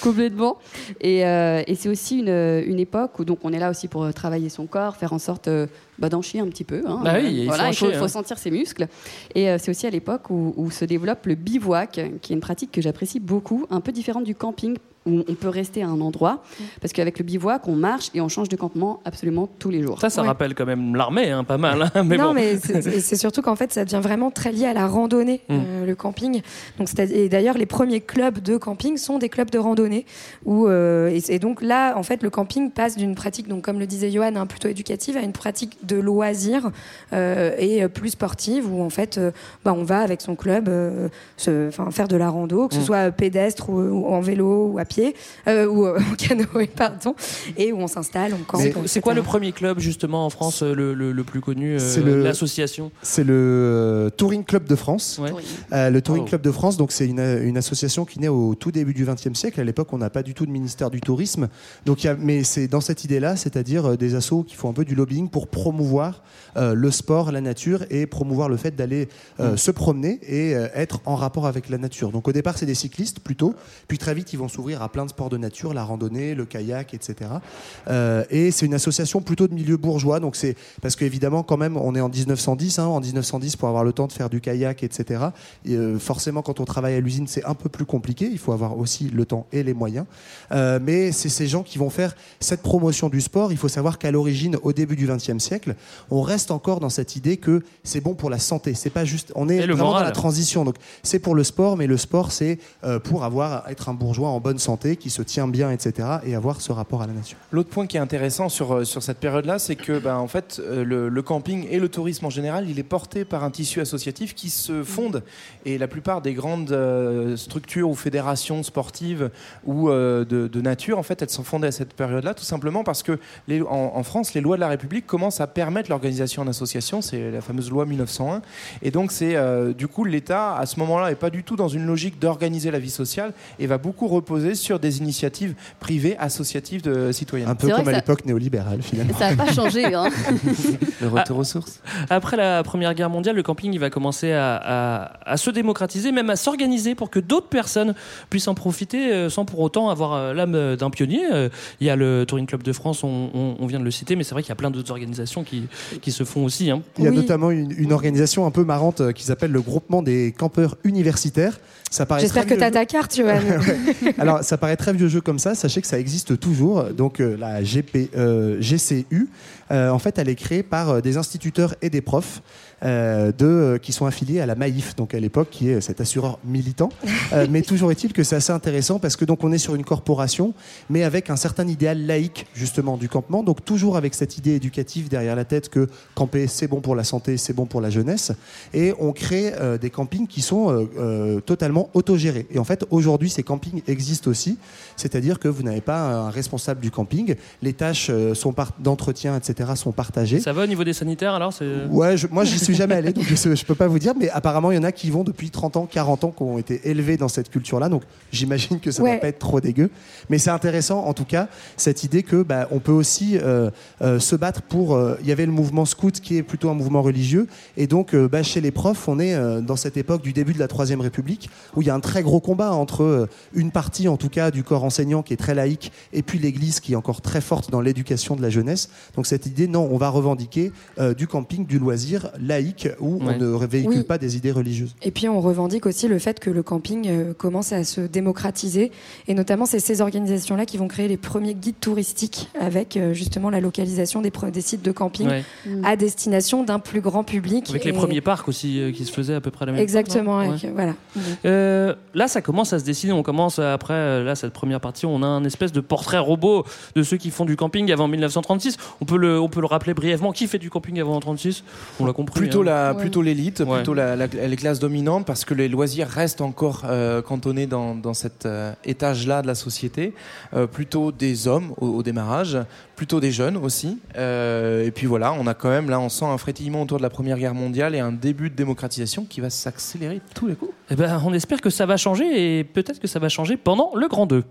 E: Complètement. Et, euh, et c'est aussi une, une époque où donc on est là aussi pour travailler son corps, faire en sorte euh, bah, d'en chier un petit peu. hein.
A: Bah oui, il faut
E: voilà,
A: en
E: il faut,
A: chier,
E: faut
A: hein.
E: sentir ses muscles. Et euh, c'est aussi à l'époque où, où se développe le bivouac, qui est une pratique que j'apprécie beaucoup, un peu différente du camping où on peut rester à un endroit, parce qu'avec le bivouac, on marche et on change de campement absolument tous les jours.
A: Ça, ça
B: Ouais.
A: rappelle quand même l'armée, hein, pas mal. hein, mais
B: non,
A: bon.
B: mais c'est- surtout qu'en fait, ça devient vraiment très lié à la randonnée,
A: Mm.
B: euh, le camping. Donc, et d'ailleurs, les premiers clubs de camping sont des clubs de randonnée. Où, euh, et, et donc là, en fait, le camping passe d'une pratique, donc comme le disait Johan, hein, plutôt éducative, à une pratique de loisir euh, et plus sportive, où en fait, euh, bah, on va avec son club euh, se, enfin, faire de la rando, que ce
A: Mm.
B: soit pédestre ou, ou en vélo ou à pied, euh, ou euh, en canoë, pardon, et où on s'installe, on campe.
A: C'est- quoi le premier club justement en France, euh, le, le- le plus connu, euh, l'association?
D: C'est le euh, Touring Club de France.
A: Ouais.
D: Euh, le Touring
A: Oh.
D: Club de France, donc c'est une, une association qui naît au tout début du XXe siècle. À l'époque, on n'a pas du tout de ministère du tourisme. Donc, il y a, mais c'est dans cette idée-là, c'est-à-dire euh, des assos qui font un peu du lobbying pour promouvoir euh, le sport, la nature et promouvoir le fait d'aller euh, se promener et euh, être en rapport avec la nature. Donc, au départ, c'est des cyclistes plutôt. Puis très vite, ils vont s'ouvrir à plein de sports de nature, la randonnée, le kayak, etc. Euh, et c'est une association plutôt de milieu bourgeois. Donc, c'est parce qu'évidemment, quand même, on est en 1910. hein, en 1910, pour avoir le temps de faire du kayak, etc. Et, euh, forcément, quand on travaille à l'usine, c'est un peu plus compliqué. Il faut avoir aussi le temps et les moyens. Euh, mais c'est ces gens qui vont faire cette promotion du sport. Il faut savoir qu'à l'origine, au début du XXe siècle, on reste encore dans cette idée que c'est bon pour la santé. C'est pas juste. On est vraiment
A: moral.
D: dans la transition. Donc, c'est pour le sport, mais le sport, c'est pour avoir être un bourgeois en bonne santé, qui se tient bien, etc. Et avoir ce rapport à la nature.
C: L'autre point qui est intéressant sur, euh, sur cette période-là, c'est que ben, en fait, euh, le, camping et le tourisme en général, il est porté par un tissu associatif qui se fonde. Et la plupart des grandes euh, structures ou fédérations sportives ou de, nature, en fait, elles sont fondées à cette période-là, tout simplement parce que les, en, France, les lois de la République commencent à permettre l'organisation en association. C'est la fameuse loi 1901. Et donc, c'est du coup, l'État, à ce moment-là, n'est pas du tout dans une logique d'organiser la vie sociale et va beaucoup reposer sur des initiatives privées, associatives de citoyennes.
D: Un peu comme à l'époque néolibérale, finalement.
E: Ça n'a pas changé. hein.
C: Le retour aux sources.
A: Après la Première Guerre mondiale, le camping il va commencer à, à- à se démocratiser, même à s'organiser pour que d'autres personnes puissent en profiter euh, sans pour autant avoir euh, l'âme d'un pionnier. Euh, Il y a le Touring Club de France, on, on- on vient de le citer, mais c'est vrai qu'il y a plein d'autres organisations qui, qui se font aussi. hein.
D: Il y a
B: Oui.
D: notamment une, une organisation un peu marrante qui s'appelle le groupement des campeurs universitaires. Ça paraît
B: J'espère que tu as ta carte, Johan.
D: jeu. Alors, ça paraît très vieux jeu comme ça. Sachez que ça existe toujours. Donc, euh, la GP, euh, GCU, euh, en fait, elle est créée par des instituteurs et des profs. Euh, de, euh, qui sont affiliés à la Maïf, donc à l'époque, qui est cet assureur militant. Euh, mais toujours est-il que c'est assez intéressant parce que donc on est sur une corporation, mais avec un certain idéal laïque justement du campement, donc toujours avec cette idée éducative derrière la tête que camper c'est bon pour la santé, c'est bon pour la jeunesse, et on crée euh, des campings qui sont euh, euh, totalement autogérés. Et en fait, aujourd'hui, ces campings existent aussi, c'est-à-dire que vous n'avez pas un responsable du camping, les tâches euh, sont par- d'entretien, etc., sont partagées.
A: Ça va au niveau des sanitaires alors c'est-
D: Ouais, je- moi j'y suis jamais allé, donc je, je peux pas vous dire, mais apparemment il y en a qui vont depuis 30 ans, 40 ans, qui ont été élevés dans cette culture-là, donc j'imagine que ça ne
B: Ouais.
D: va pas être trop dégueu. Mais c'est intéressant, en tout cas, cette idée que bah, on peut aussi euh, euh, se battre pour. euh, Il y avait le mouvement scout qui est plutôt un mouvement religieux, et donc bah, chez les profs, on est dans cette époque du début de la Troisième République, où il y a un très gros combat entre une partie, en tout cas, du corps enseignant qui est très laïque, et puis l'Église qui est encore très forte dans l'éducation de la jeunesse. Donc cette idée, non, on va revendiquer du camping, du loisir laïque, où
A: Ouais.
D: on ne véhicule
B: Oui.
D: pas des idées religieuses.
B: Et puis on revendique aussi le fait que le camping euh, commence à se démocratiser. Et notamment, c'est ces organisations-là qui vont créer les premiers guides touristiques avec euh, justement la localisation des, sites de camping
A: Ouais.
B: à destination d'un plus grand public.
A: Avec les premiers parcs aussi euh, qui se faisaient à peu près à la même
B: Exactement, voilà.
A: Euh, là, ça commence à se dessiner. On commence après là cette première partie. On a un espèce de portrait robot de ceux qui font du camping avant 1936. On peut le, on peut le rappeler brièvement. Qui fait du camping avant 1936 On l'a compris.
C: Plutôt
A: hein.
C: la,
B: Ouais.
C: plutôt l'élite,
A: Ouais.
C: plutôt la, la- les classes dominantes, parce que les loisirs restent encore euh, cantonnés dans, dans cet euh, étage-là de la société. Euh, plutôt des hommes au, au démarrage, plutôt des jeunes aussi. Euh, et puis voilà, on a quand même là, on sent un frétillement autour de la Première Guerre mondiale et un début de démocratisation qui va s'accélérer de tous les coups.
A: Eh ben, on espère que ça va changer et peut-être que ça va changer pendant le Grand 2.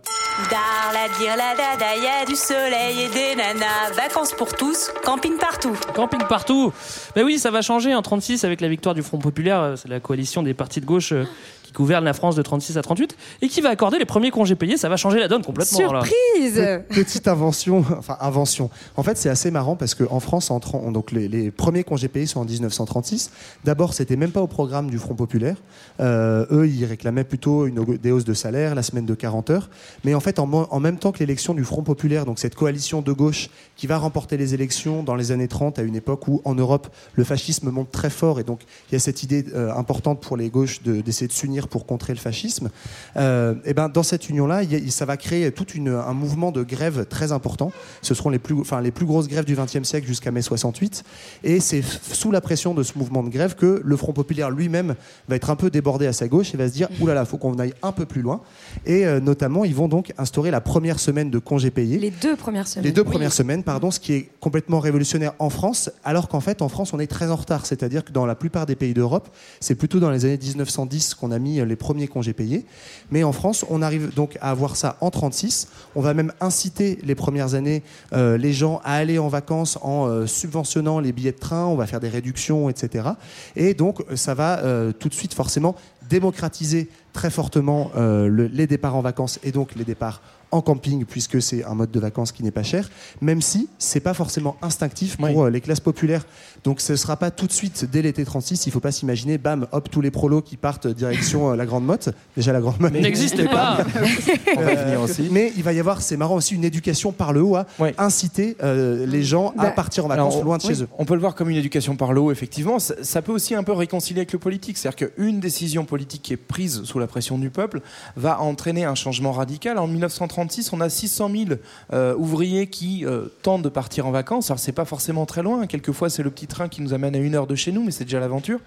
G: Dar la dire la dada, y a du soleil et des nanas, vacances pour tous, camping partout.
A: Camping partout. Ben oui, ça va changer en 36 avec la victoire du Front populaire. euh, C'est la coalition des partis de gauche euh, qui gouverne la France de 36 à 38 et qui va accorder les premiers congés payés. Ça va changer la donne complètement. là.
B: Surprise
D: Petite invention, enfin invention. En fait, c'est assez marrant parce qu'en France, en donc les, les premiers congés payés sont en 1936. D'abord, c'était même pas au programme du Front populaire. Euh, eux, ils réclamaient plutôt une, des hausses de salaire, la semaine de 40 heures. Mais en fait, en, même temps que l'élection du Front populaire, donc cette coalition de gauche qui va remporter les élections dans les années 30, à une époque où en Europe le fascisme monte très fort, et donc il y a cette idée euh, importante pour les gauches de- d'essayer de pour contrer le fascisme. Euh, et ben dans cette union-là, ça va créer tout un mouvement de grève très important. Ce seront les plus, enfin, les plus grosses grèves du XXe siècle jusqu'à mai 68. Et c'est sous la pression de ce mouvement de grève que le Front populaire lui-même va être un peu débordé à sa gauche et va se dire oulala, faut qu'on aille un peu plus loin. Et euh, notamment, ils vont donc instaurer la première semaine de congés payés.
B: Les deux premières semaines.
D: Les deux
B: Oui.
D: premières semaines, pardon, ce qui est complètement révolutionnaire en France, alors qu'en fait, en France, on est très en retard. C'est-à-dire que dans la plupart des pays d'Europe, c'est plutôt dans les années 1910 qu'on a mis euh, les premiers congés payés. Mais en France, on arrive donc à avoir ça en 36. On va même inciter les premières années euh, les gens à aller en vacances en euh, subventionnant les billets de train. On va faire des réductions, etc. Et donc, ça va euh, tout de suite forcément démocratiser très fortement le- les départs en vacances et donc les départs en camping puisque c'est un mode de vacances qui n'est pas cher, même si c'est pas forcément instinctif pour les classes populaires. Donc ce sera pas tout de suite dès l'été 36, il faut pas s'imaginer, bam, hop, tous les prolos qui partent direction euh, la Grande Motte. Déjà la Grande Motte
A: N'existait pas.
C: On va aussi.
D: Mais il va y avoir, c'est marrant aussi, une éducation par le haut à inciter euh, les gens à
C: Bah,
D: partir en vacances
C: alors,
D: loin de
C: oui,
D: chez eux.
C: On peut le voir comme une éducation par le haut, effectivement. Ça, ça peut aussi un peu réconcilier avec le politique. C'est-à-dire qu'une décision politique qui est prise sous la pression du peuple va entraîner un changement radical. En 1936, on a 600 000 euh, ouvriers qui euh, tentent de partir en vacances. Alors, c'est pas forcément très loin. Quelquefois, c'est le petit train qui nous amène à une heure de chez nous, mais c'est déjà l'aventure.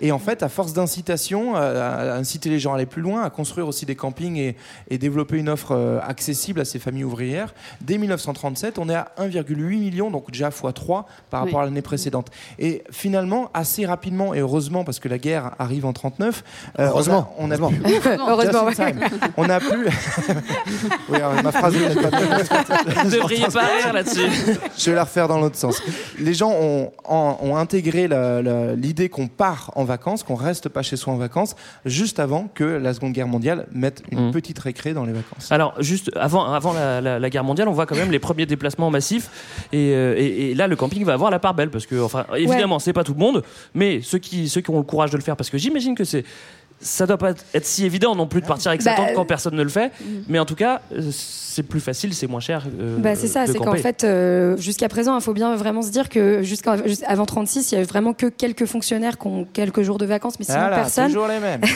C: Et en fait, à force d'incitation, à, à inciter les gens à aller plus loin, à construire aussi des campings et, et développer une offre euh, accessible à ces familles ouvrières, dès 1937, on est à 1,8 million, donc déjà x 3 par rapport
E: Oui.
C: à l'année précédente. Et finalement, assez rapidement, et heureusement, parce que la guerre arrive en 39, euh,
D: Heureusement,
C: on a, on a pu-
B: Heureusement,
C: on a pu. oui, alors, ma phrase n'est pas
A: Vous devriez pas rire là-dessus.
C: je vais la refaire dans l'autre sens. Les gens ont, ont- ont intégré l'idée qu'on part en vacances, qu'on reste pas chez soi en vacances, juste avant que la Seconde Guerre mondiale mette une
A: Mhm.
C: petite récré dans les vacances.
A: Alors, juste avant, avant la, la- la guerre mondiale, on voit quand même les premiers déplacements massifs. Et, euh, et- et là, le camping va avoir la part belle. Parce que, enfin, évidemment, c'est pas tout le monde, mais ceux qui, ceux qui ont le courage de le faire, parce que j'imagine que c'est. Ça doit pas être si évident non plus de partir avec sa
B: Bah,
A: tente quand personne ne le fait.
B: mm.
A: Mais en tout cas, euh, c'est plus facile, c'est moins cher. euh,
B: Bah, c'est ça, c'est qu'en fait, euh, jusqu'à présent, il faut bien vraiment se dire que jusqu'à jus- avant 36, il y avait vraiment que quelques fonctionnaires qui ont quelques jours de vacances, mais sinon
C: Voilà,
B: personne.
C: toujours les mêmes.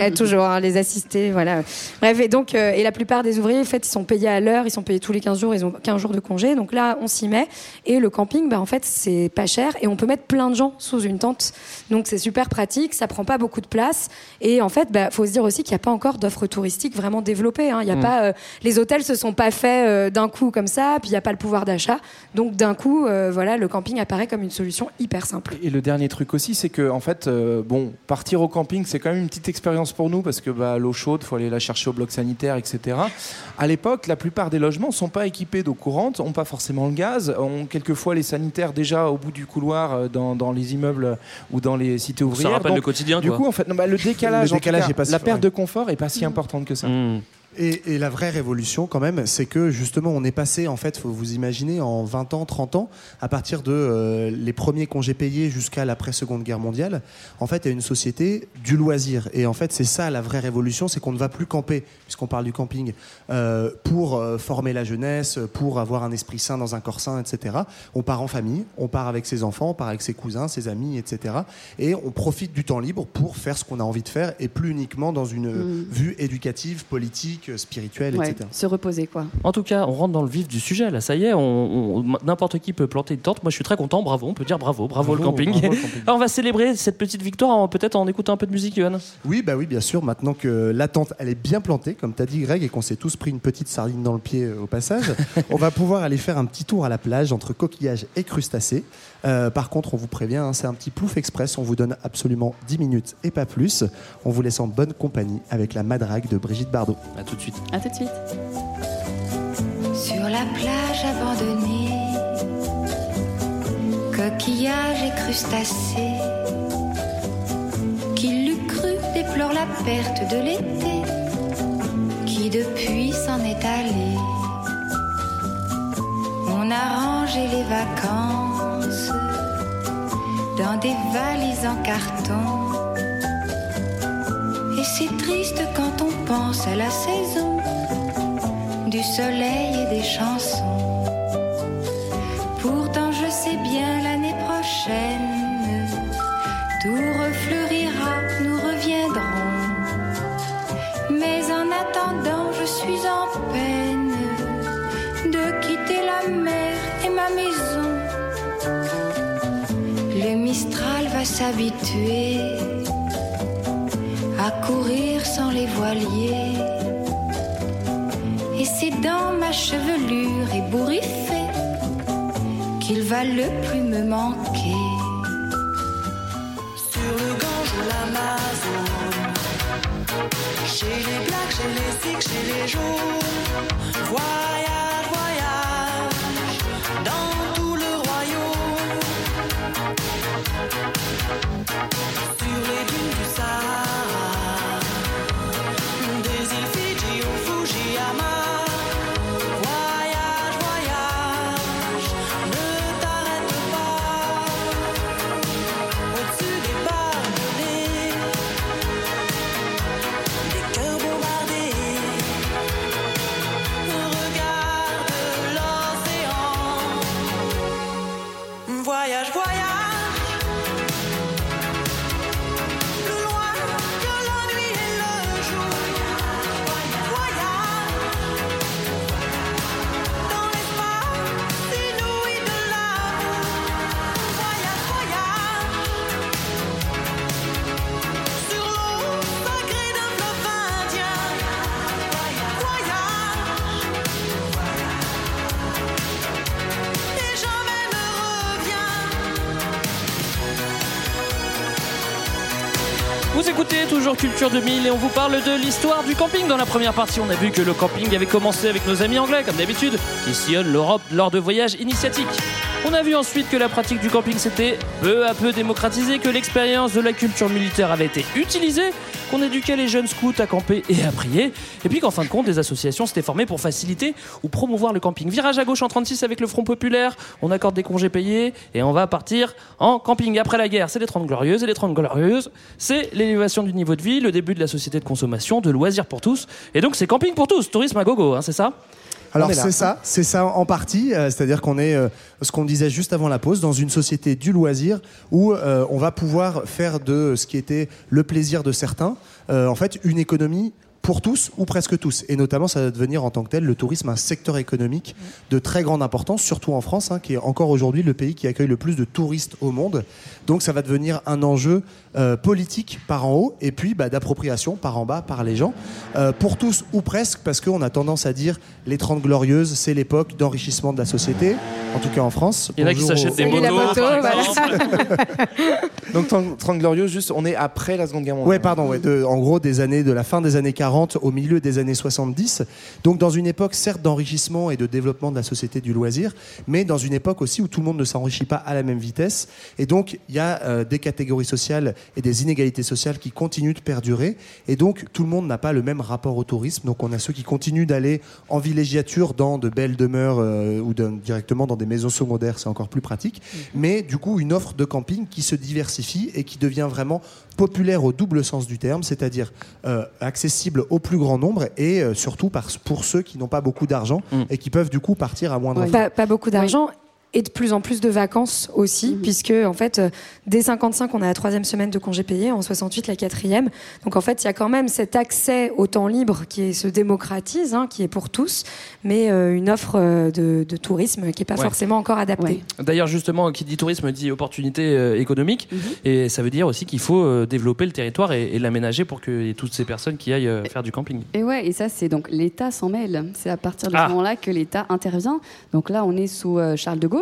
B: Euh, toujours, hein, les assistés, voilà. Bref, et donc, euh, et la plupart des ouvriers, en fait, ils sont payés à l'heure, ils sont payés tous les 15 jours, ils ont 15 jours de congé. Donc là, on s'y met. Et le camping, bah, en fait, c'est pas cher et on peut mettre plein de gens sous une tente. Donc c'est super pratique, ça prend pas beaucoup de place. Et en fait, bah, faut se dire aussi qu'il n'y a pas encore d'offres touristiques vraiment développées. hein. Il y a
C: Mm.
B: pas, euh, les hôtels se sont pas faits euh, d'un coup comme ça, puis il n'y a pas le pouvoir d'achat. Donc d'un coup, euh, voilà, le camping apparaît comme une solution hyper simple.
C: Et le dernier truc aussi, c'est que en fait, euh, bon, partir au camping, c'est quand même une petite expérience pour nous parce que bah, l'eau chaude, faut aller la chercher au bloc sanitaire, etc. À l'époque, la plupart des logements sont pas équipés d'eau courante, ont pas forcément le gaz, ont quelquefois les sanitaires déjà au bout du couloir dans, dans les immeubles ou dans les cités ouvrières.
A: rappelle
C: Donc,
A: le quotidien,
C: Du
A: quoi.
C: coup, en fait, non, bah, le décalage,
D: Le décalage
C: cas,
D: est pas si-
C: la perte
D: ouais.
C: de confort est pas si importante que ça.
A: Mm.
D: Et, et la vraie révolution, quand même, c'est que justement, on est passé, en fait, faut vous imaginer, en 20 ans, 30 ans, à partir de euh, les premiers congés payés jusqu'à l'après-seconde guerre mondiale, en fait, à une société du loisir. Et en fait, c'est ça la vraie révolution, c'est qu'on ne va plus camper, puisqu'on parle du camping, euh, pour euh, former la jeunesse, pour avoir un esprit sain dans un corps sain, etc. On part en famille, on part avec ses enfants, on part avec ses cousins, ses amis, etc. Et on profite du temps libre pour faire ce qu'on a envie de faire, et plus uniquement dans une
E: Mm.
D: vue éducative, politique, spirituelle,
E: Ouais,
D: etc.
E: se reposer quoi.
A: En tout cas, on rentre dans le vif du sujet. Là, ça y est, on- on- n'importe qui peut planter une tente. Moi, je suis très content. Bravo, on peut dire bravo, bravo, le
D: Bravo,
A: camping.
D: bravo, le camping.
A: Alors, on va célébrer cette petite victoire en- peut-être en écoutant un peu de musique, Johan.
D: Oui, bah oui, bien sûr. Maintenant que la tente, elle est bien plantée, comme tu as dit, Greg, et qu'on s'est tous pris une petite sardine dans le pied euh, au passage, on va pouvoir aller faire un petit tour à la plage entre coquillages et crustacés. Euh, par contre, on vous prévient, hein, c'est un petit plouf express. On vous donne absolument 10 minutes et pas plus. On vous laisse en bonne compagnie avec la madrague de Brigitte Bardot.
A: À tout de suite.
E: À tout de suite.
H: Sur la plage abandonnée, coquillages et crustacés, qui l'eût cru déplore la perte de l'été, qui depuis s'en est allé. On a les vacances dans des valises en carton. Et c'est triste quand on pense à la saison du soleil et des chansons. Maison. Le Mistral va s'habituer à courir sans les voiliers. Et c'est dans ma chevelure ébouriffée qu'il va le plus me manquer.
I: Sur le Gange ou l'Amazone, chez les Blacks, chez les Sikhs, chez les Jaunes, voyage,
A: Culture 2000 et on vous parle de l'histoire du camping. Dans la première partie, on a vu que le camping avait commencé avec nos amis anglais, comme d'habitude, qui sillonnent l'Europe lors de voyages initiatiques. On a vu ensuite que la pratique du camping s'était peu à peu démocratisée, que l'expérience de la culture militaire avait été utilisée, qu'on éduquait les jeunes scouts à camper et à prier, et puis qu'en fin de compte, des associations s'étaient formées pour faciliter ou promouvoir le camping. Virage à gauche en 36 avec le Front Populaire, on accorde des congés payés et on va partir en camping. Après la guerre, c'est les 30 glorieuses et les 30 glorieuses, c'est l'élévation du niveau de vie, le début de la société de consommation, de loisirs pour tous, et donc c'est camping pour tous, tourisme à gogo, hein, c'est ça?
D: Alors c'est ça, c'est ça en partie, euh, c'est-à-dire qu'on est, euh, ce qu'on disait juste avant la pause, dans une société du loisir où euh, on va pouvoir faire de ce qui était le plaisir de certains, en fait, une économie pour tous ou presque tous. Et notamment, ça va devenir en tant que tel le tourisme un secteur économique de très grande importance, surtout en France, hein, qui est encore aujourd'hui le pays qui accueille le plus de touristes au monde. Donc ça va devenir un enjeu euh, politique par en haut et puis bah, d'appropriation par en bas par les gens. Euh, pour tous ou presque, parce qu'on a tendance à dire les 30 glorieuses, c'est l'époque d'enrichissement de la société, en tout cas en France.
A: Il y en a qui s'achètent des motos, exemple.
C: Donc 30 30 glorieuses, juste, on est après la Seconde Guerre mondiale.
D: Ouais, pardon, ouais, de- en gros des années de la fin des années 40 au milieu des années 70. Donc dans une époque certes d'enrichissement et de développement de la société du loisir, mais dans une époque aussi où tout le monde ne s'enrichit pas à la même vitesse. Et donc il y a euh, des catégories sociales et des inégalités sociales qui continuent de perdurer. Et donc tout le monde n'a pas le même rapport au tourisme. Donc on a ceux qui continuent d'aller en villégiature dans de belles demeures euh, ou directement dans des maisons secondaires, c'est encore plus pratique. Mais du coup une offre de camping qui se diversifie et qui devient vraiment populaire au double sens du terme, c'est-à-dire euh, accessible au plus grand nombre et euh, surtout par, pour ceux qui n'ont pas beaucoup d'argent et qui peuvent du coup partir à moindre frais.
B: Pas, pas beaucoup d'argent. Et de plus en plus de vacances aussi, puisque en fait, euh, dès 55, on a la troisième semaine de congé payé, en 68 la quatrième. Donc en fait, il y a quand même cet accès au temps libre qui est- se démocratise, hein, qui est pour tous, mais euh, une offre euh, de, de tourisme qui n'est pas
A: Ouais.
B: forcément encore adaptée.
A: D'ailleurs, justement, qui dit tourisme dit opportunité économique.
E: Mhm.
A: Et ça veut dire aussi qu'il faut développer le territoire et, et l'aménager pour qu'il y ait toutes ces personnes qui aillent faire du camping.
E: Et ouais, et ça, c'est donc l'État s'en mêle. C'est à partir de
A: Ah.
E: ce moment-là que l'État intervient. Donc là, on est sous Charles de Gaulle.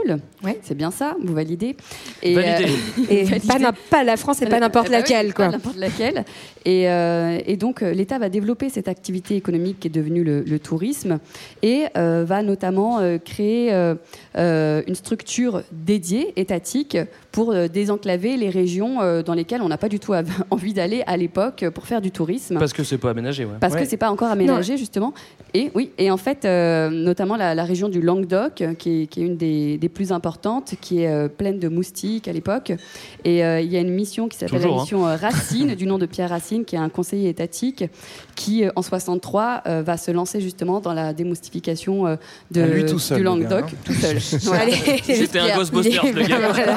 E: C'est bien ça, vous validez. Et,
B: Validé. Et
E: validé.
B: pas la France et pas n'importe
E: Eh ben oui,
B: laquelle,
E: pas
B: quoi.
E: n'importe laquelle. Et, euh, et donc, euh, l'État va développer cette activité économique qui est devenue le, le tourisme et euh, va notamment euh, créer euh, euh, une structure dédiée, étatique, pour euh, désenclaver les régions euh, dans lesquelles on n'a pas du tout envie d'aller à l'époque pour faire du tourisme.
A: Parce que c'est pas aménagé, ouais.
E: Parce
A: Ouais.
E: que c'est pas encore aménagé justement. Et oui, et en fait, euh, notamment la, la région du Languedoc, euh, qui est, qui est une des, des plus importantes, qui est euh, pleine de moustiques à l'époque. Et euh, il y a une mission qui s'appelle la
A: hein.
E: mission euh, Racine, du nom de Pierre Racine, qui est un conseiller étatique, qui euh, en 63 euh, va se lancer justement dans la démoustification euh, de,
C: Ah, lui tout seul,
E: du Languedoc,
C: hein.
E: tout seul.
A: C'était un Ghostbusters,
B: il est-
A: le gars.
B: Voilà.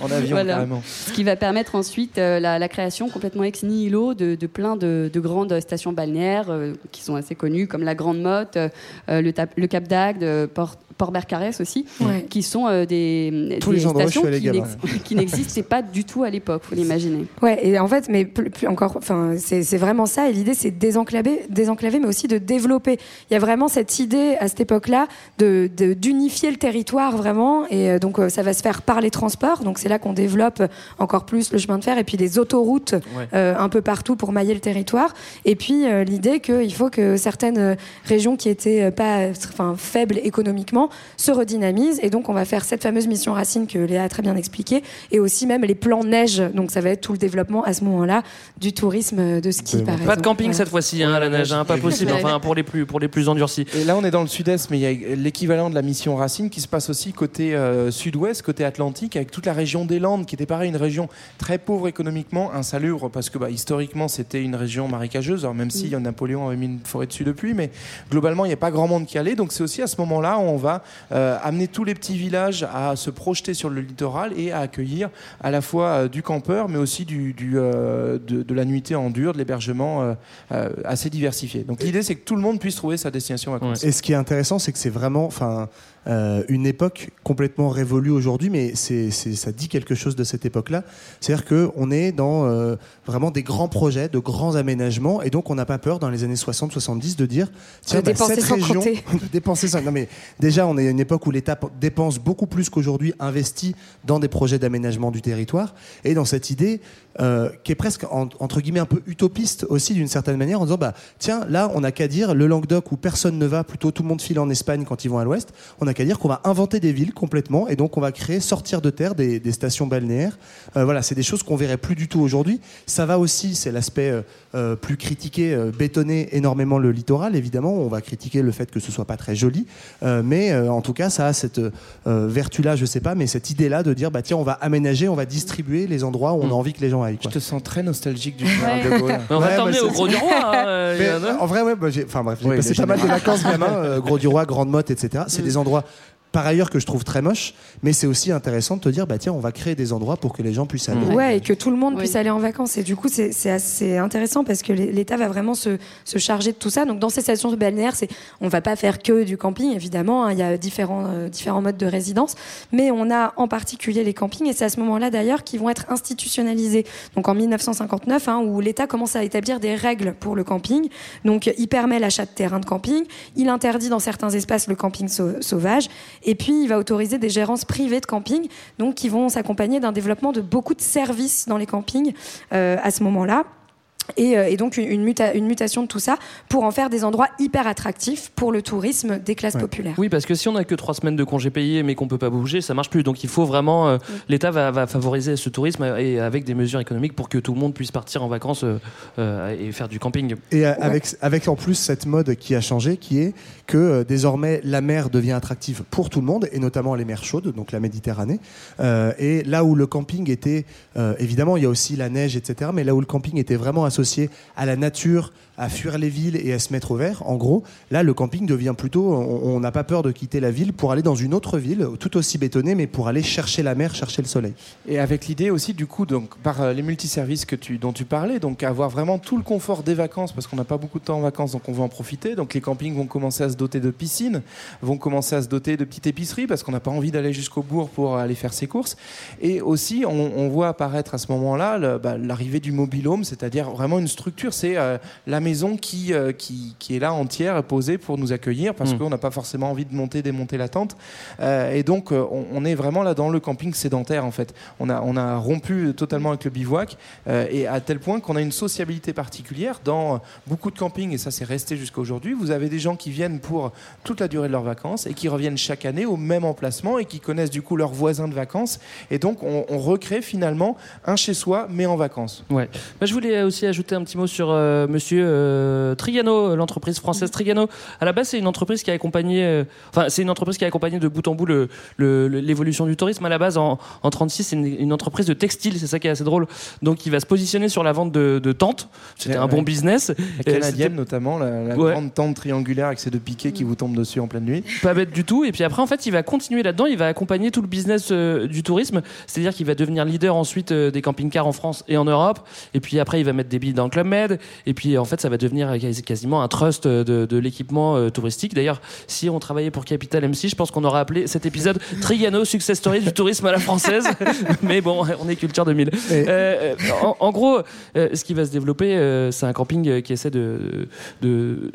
C: En avion,
E: Voilà.
C: carrément.
E: Ce qui va permettre ensuite euh, la, la création complètement ex nihilo de, de plein de, de grandes stations balnéaires euh, qui sont assez connues, comme la Grande Motte, euh, le, le Cap d'Agde, Port, Port-Bercarès aussi,
B: Ouais.
E: qui sont euh, des,
D: Tous
E: des
D: les
E: stations qui,
D: gamin.
E: n'ex- qui n'existaient pas du tout à l'époque, faut l'imaginer.
B: Ouais, et en fait, mais plus, plus encore, enfin, c'est c'est vraiment ça. Et l'idée, c'est de désenclaver, désenclaver, mais aussi de développer. Il y a vraiment cette idée à cette époque-là de de- d'unifier le territoire vraiment. Et euh, donc, euh, ça va se faire par les transports. Donc, c'est là qu'on développe encore plus le chemin de fer et puis les autoroutes
A: Ouais.
B: euh, un peu partout pour mailler le territoire. Et puis euh, l'idée qu'il faut que certaines régions qui étaient pas, enfin faibles économiquement se redynamisent. Et donc on va faire cette fameuse mission Racine que Léa a très bien expliqué, et aussi même les plans neige. Donc ça va être tout le développement à ce moment-là du tourisme de ski. Par
A: Pas de camping cette fois-ci, hein, à la neige, hein, pas possible. Enfin, pour les plus, pour les plus endurcis.
C: Et là, on est dans le sud-est, mais il y a l'équivalent de la mission Racine qui se passe aussi côté euh, sud-ouest, côté Atlantique, avec toute la région des Landes, qui était pareil, une région très pauvre économiquement, insalubre, parce que bah, historiquement, c'était une région marécageuse. Alors, même si
A: Mm.
C: Napoléon avait mis une forêt dessus depuis, mais globalement, il n'y a pas grand monde qui allait. Donc, c'est aussi à ce moment-là où on va euh, amener tous les petits villages à se projeter sur le littoral et à accueillir à la fois euh, du campeur, mais aussi du, du, euh, de, de la nuitée en dur, de l'hébergement euh, euh, assez diversifié. Donc, l'idée, c'est que tout le monde puisse trouver sa destination vacances.
D: Et ce qui est intéressant, c'est que c'est vraiment, enfin, euh, une époque complètement révolue aujourd'hui, mais c'est, c'est- ça dit quelque chose de cette époque-là. C'est-à-dire que on est dans euh, vraiment des grands projets, de grands aménagements, et donc on n'a pas peur dans les années 60-70 de dire, tiens, bah,
B: dépenser
D: cette région, de dépenser sans. Non mais déjà, on est à une époque où l'État dépense beaucoup plus qu'aujourd'hui, investit dans des projets d'aménagement du territoire, et dans cette idée euh, qui est presque en- entre guillemets un peu utopiste aussi d'une certaine manière, en disant bah tiens là on n'a qu'à dire le Languedoc où personne ne va, plutôt tout le monde file en Espagne quand ils vont à l'ouest, on n'a qu'à dire qu'on va inventer des villes complètement, et donc on va créer sortir de terre des, stations balnéaires. Euh, voilà, c'est des choses qu'on verrait plus du tout aujourd'hui. Ça va aussi, c'est l'aspect euh, plus critiqué, euh, bétonner énormément le littoral. Évidemment, on va critiquer le fait que ce soit pas très joli, Euh, mais euh, en tout cas, ça a cette euh, vertu-là, je sais pas, mais cette idée-là de dire bah tiens, on va aménager, on va distribuer les endroits où on a envie que les gens aillent.
C: Je te sens très nostalgique du général de Gaulle.
A: On va
D: Ouais,
A: t'emmener
D: bah,
A: au Gros du Roi. hein,
D: Mais,
A: y en
D: vrai, ouais, bah, j'ai, enfin bref, j'ai
C: Oui,
D: passé
C: le
D: pas mal de vacances gamin, euh, Gros du Roi, Grande Motte, etc. C'est des endroits par ailleurs que je trouve très moches, mais c'est aussi intéressant de te dire bah tiens, on va créer des endroits pour que les gens puissent aller.
B: Ouais, et que tout le monde puisse aller en vacances. Et du coup, c'est c'est assez intéressant parce que l'État va vraiment se, se charger de tout ça. Donc, dans ces stations balnéaires, c'est, on va pas faire que du camping, évidemment. hein. Il y a différents, euh, différents modes de résidence. Mais on a en particulier les campings. Et c'est à ce moment-là, d'ailleurs, qu'ils vont être institutionnalisés. Donc, en 1959, hein, où l'État commence à établir des règles pour le camping. Donc, il permet l'achat de terrains de camping. Il interdit dans certains espaces le camping sau- sauvage. Et puis, il va autoriser des gérances privées de camping, donc qui vont s'accompagner d'un développement de beaucoup de services dans les campings euh, à ce moment-là. Et, euh, et donc une, une muta- une mutation de tout ça pour en faire des endroits hyper attractifs pour le tourisme des classes populaires.
A: Oui, parce que si on a que trois semaines de congés payés mais qu'on peut pas bouger, ça marche plus. Donc il faut vraiment, euh, l'État va, va favoriser ce tourisme et avec des mesures économiques pour que tout le monde puisse partir en vacances euh, euh, et faire du camping.
D: Et euh, avec, avec en plus cette mode qui a changé, qui est que euh, désormais la mer devient attractive pour tout le monde, et notamment les mers chaudes, donc la Méditerranée. Euh, et là où le camping était, euh, évidemment, il y a aussi la neige, etc., mais là où le camping était vraiment associé à la nature, à fuir les villes et à se mettre au vert, en gros, là le camping devient plutôt, on n'a pas peur de quitter la ville pour aller dans une autre ville, tout aussi bétonnée, mais pour aller chercher la mer, chercher le soleil.
C: Et avec l'idée aussi, du coup, donc, par euh, les multiservices que dont tu parlais, donc avoir vraiment tout le confort des vacances, parce qu'on n'a pas beaucoup de temps en vacances, donc on veut en profiter. Donc les campings vont commencer à se doter de piscines, vont commencer à se doter de petites épiceries, parce qu'on n'a pas envie d'aller jusqu'au bourg pour aller faire ses courses. Et aussi, on, voit apparaître à ce moment-là bah, l'arrivée du mobile home, c'est-à-dire vraiment une structure, c'est euh, la qui, euh, qui, qui est là entière, posée pour nous accueillir, parce
A: Mm.
C: qu'on n'a pas forcément envie de monter, démonter la tente. Euh, et donc, euh, on, on est vraiment là dans le camping sédentaire, en fait. On a, on a rompu totalement avec le bivouac, et à tel point qu'on a une sociabilité particulière dans beaucoup de campings, et ça c'est resté jusqu'à aujourd'hui. Vous avez des gens qui viennent pour toute la durée de leurs vacances et qui reviennent chaque année au même emplacement et qui connaissent du coup leurs voisins de vacances. Et donc, on, on recrée finalement un chez-soi, mais en vacances.
A: Ouais. Moi, je voulais aussi ajouter un petit mot sur euh, Monsieur euh, Trigano, l'entreprise française Trigano. À la base, c'est une entreprise qui a accompagné, euh, enfin, c'est une entreprise qui a accompagné de bout en bout le- le- le- l'évolution du tourisme. À la base, en, en 36, c'est une, une entreprise de textile. C'est ça qui est assez drôle. Donc, il va se positionner sur la vente de, de tentes. C'était
C: Ouais,
A: un bon
C: ouais.
A: business.
C: La
A: Et
C: canadienne notamment, la, la
A: Ouais.
C: grande tente triangulaire avec ses deux piquets qui vous tombent dessus en pleine nuit.
A: Pas bête du tout. Et puis après, en fait, il va continuer là-dedans. Il va accompagner tout le business euh, du tourisme. C'est-à-dire qu'il va devenir leader ensuite euh, des camping-cars en France et en Europe. Et puis après, il va mettre des billes dans le Club Med. Et puis en fait, ça va devenir euh, quasi- quasiment un trust euh, de, de l'équipement euh, touristique. D'ailleurs, si on travaillait pour Capital MC, je pense qu'on aurait appelé cet épisode Trigano Success Story du tourisme à la française. Mais bon, on est Culture 2000. Euh, en, en gros, euh, ce qui va se développer, euh, c'est un camping euh, qui essaie de, de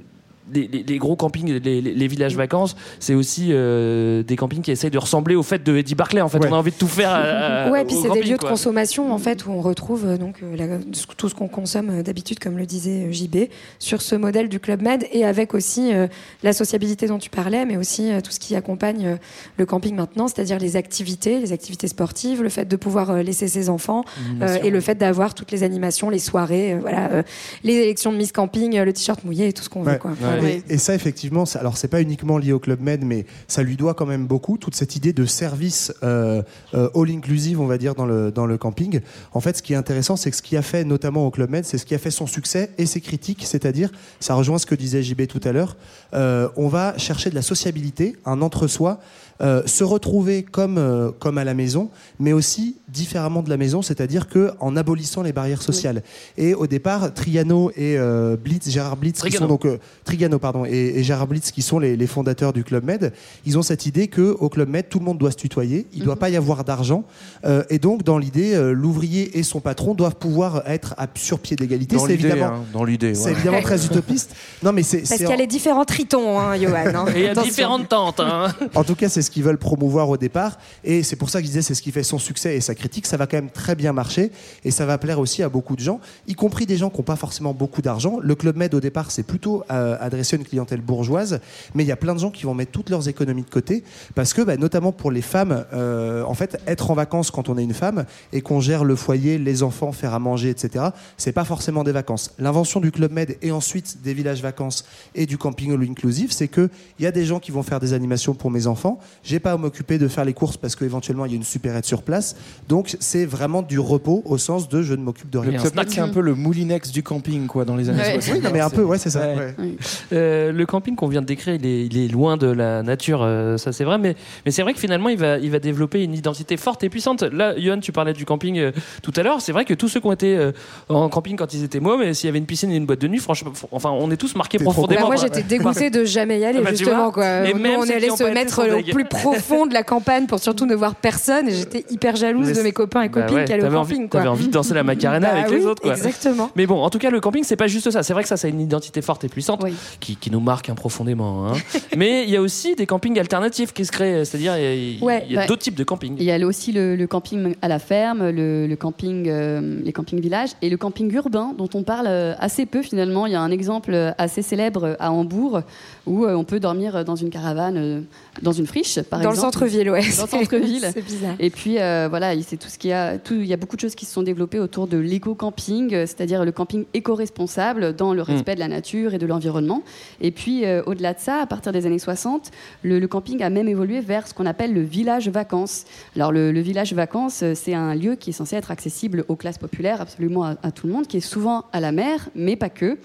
A: les, les- les gros campings, les, villages vacances, c'est aussi euh, des campings qui essayent de ressembler au fait de Eddie Barclay. En fait, on a envie de tout faire. à- à-
B: ouais, puis c'est des lieux
A: quoi.
B: de consommation en fait où on retrouve euh, donc euh, la- tout ce qu'on consomme euh, d'habitude, comme le disait euh, JB, sur ce modèle du Club Med et avec aussi euh, la sociabilité dont tu parlais, mais aussi euh, tout ce qui accompagne euh, le camping maintenant, c'est-à-dire les activités, les activités sportives, le fait de pouvoir euh, laisser ses enfants euh, et le fait d'avoir toutes les animations, les soirées, euh, voilà, euh, les élections de Miss Camping, euh, le t-shirt mouillé et tout ce qu'on veut.
D: Ouais. Et, et ça, effectivement, ça- alors c'est pas uniquement lié au Club Med, mais ça lui doit quand même beaucoup, toute cette idée de service euh, euh, all-inclusive, on va dire, dans le, dans le camping. En fait, ce qui est intéressant, c'est que ce qui a fait, notamment au Club Med, c'est ce qui a fait son succès et ses critiques, c'est-à-dire, ça rejoint ce que disait JB tout à l'heure, euh, on va chercher de la sociabilité, un entre-soi, euh, se retrouver comme, euh, comme à la maison, mais aussi différemment de la maison, c'est-à-dire que en abolissant les barrières sociales. Et au départ, Triano et euh, Blitz, Gérard Blitz, qui sont donc euh, Trigano pardon, et, et Gérard Blitz, qui sont les, les fondateurs du Club Med, ils ont cette idée que au Club Med, tout le monde doit se tutoyer, il ne doit pas y avoir d'argent, euh, et donc dans l'idée, euh, l'ouvrier et son patron doivent pouvoir être à, sur pied d'égalité.
C: Dans
D: C'est
C: l'idée,
D: évidemment,
C: hein, dans l'idée.
D: c'est évidemment très utopiste. Non, mais c'est
B: Parce
D: c'est
B: qu'il y a
D: en-
B: les différents tritons, hein, Johan. hein.
A: Et il y a
B: Attention.
A: différentes tentes. Hein.
D: En tout cas, c'est ce qu'ils veulent promouvoir au départ. Et c'est pour ça que je disais, c'est ce qui fait son succès et sa critique. Ça va quand même très bien marcher. Et ça va plaire aussi à beaucoup de gens, y compris des gens qui n'ont pas forcément beaucoup d'argent. Le Club Med, au départ, c'est plutôt euh, adressé à une clientèle bourgeoise. Mais il y a plein de gens qui vont mettre toutes leurs économies de côté. Parce que, bah, notamment pour les femmes, euh, en fait, être en vacances quand on est une femme et qu'on gère le foyer, les enfants, faire à manger, etc., c'est pas forcément des vacances. L'invention du Club Med et ensuite des villages vacances et du camping all inclusive, c'est que il y a des gens qui vont faire des animations pour mes enfants. J'ai pas à m'occuper de faire les courses parce qu'éventuellement il y a une supérette sur place. Donc c'est vraiment du repos au sens de je ne m'occupe de
C: Le
D: rien.
C: Club Med, c'est un peu le moulinex du camping, quoi, dans les années
E: Ouais.
C: 60.
D: Oui, non, mais un peu, ouais, c'est ça.
C: Ouais.
D: ouais.
A: Euh, le camping qu'on vient de décrire, il est, il est loin de la nature, euh, ça c'est vrai, mais, mais c'est vrai que finalement il va, il va développer une identité forte et puissante. Là, Johan, tu parlais du camping euh, tout à l'heure, c'est vrai que tous ceux qui ont été euh, en camping quand ils étaient mômes, et s'il y avait une piscine et une boîte de nuit, franchement, enfin, on est tous marqués
D: T'es
A: profondément.
B: Bah, moi, j'étais dégoûtée de jamais y aller,
A: Ah bah,
B: justement. Quoi.
A: Et
B: Nous,
A: même
B: on
A: qui ont
B: se mettre au plus profond de la campagne pour surtout ne voir personne. Et j'étais hyper jalouse de mes copains et
A: Bah
B: copines
A: ouais,
B: qui allaient au camping.
A: envie,
B: quoi.
A: t'avais envie de danser la Macarena
B: Bah
A: avec les autres. Quoi.
B: Exactement.
A: Mais bon, en tout cas, le camping, c'est pas juste ça. C'est vrai que ça, a une identité forte et puissante
E: Oui.
A: qui, qui nous marque hein, profondément. hein. Mais il y a aussi des campings alternatifs qui se créent. C'est-à-dire, il y a,
E: Ouais,
A: il y a
E: bah,
A: d'autres types de campings.
E: Il y a aussi le, le camping à la ferme, le, le camping, euh, les campings villages et le camping urbain dont on parle euh, assez peu finalement. Il y a un exemple euh, assez célèbre à Hambourg où on peut dormir dans une caravane, dans une friche par
B: Dans le
E: exemple.
B: centre-ville, ouais.
E: Dans le centre-ville.
B: C'est bizarre.
E: Et puis euh, voilà, il- c'est tout ce qu'il y a. Tout, il y a beaucoup de choses qui se sont développées autour de l'éco-camping, euh, c'est-à-dire le camping éco-responsable dans le respect de la nature et de l'environnement. Et puis euh, au-delà de ça, à partir des années 60, le, le camping a même évolué vers ce qu'on appelle le village vacances. Alors le, le village vacances, c'est un lieu qui est censé être accessible aux classes populaires, absolument à, à tout le monde, qui est souvent à la mer, mais pas que.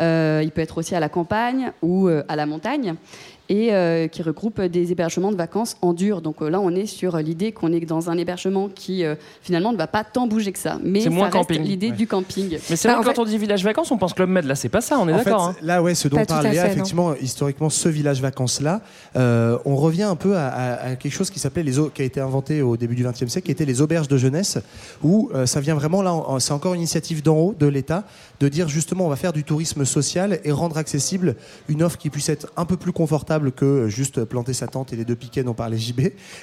E: Euh, il peut être aussi à la campagne ou euh, à la montagne et euh, qui regroupe des hébergements de vacances en dur. Donc euh, là, on est sur l'idée qu'on est dans un hébergement qui euh, finalement ne va pas tant bouger que ça. Mais
A: C'est
E: ça
A: moins
E: reste
A: camping.
E: l'idée du camping.
A: Mais c'est
B: Bah,
A: vrai que quand
B: fait-
A: on dit village vacances, on pense Club Med. Là, c'est pas ça, on est d'accord. hein.
D: là, ouais, ce dont parle Léa,
B: fait, non.
D: effectivement, historiquement, ce village vacances-là, euh, on revient un peu à, à- à quelque chose qui s'appelait les qui a été inventé au début du XXe siècle, qui était les auberges de jeunesse, où euh, ça vient vraiment là, en- c'est encore une initiative d'en haut de l'État de dire justement, on va faire du tourisme social et rendre accessible une offre qui puisse être un peu plus confortable que juste planter sa tente et les deux piquets dont parlait JB,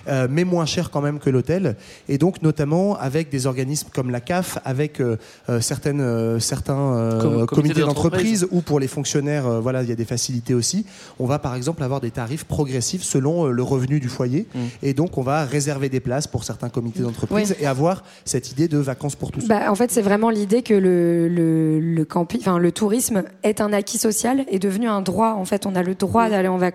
D: euh, mais moins cher quand même que l'hôtel, et donc notamment avec des organismes comme la CAF, avec euh, euh, certaines, euh, certains euh,
A: Com- comités
D: comités
A: d'entreprise.
D: ou pour les fonctionnaires, euh, voilà, il y a des facilités aussi. On va par exemple avoir des tarifs progressifs selon euh, le revenu du foyer,
A: Mm.
D: et donc on va réserver des places pour certains comités d'entreprise et avoir cette idée de vacances pour tous.
B: Bah, en fait, c'est vraiment l'idée que le, le, le, campi- le tourisme est un acquis social, est devenu un droit. En fait, on a le droit d'aller en vacances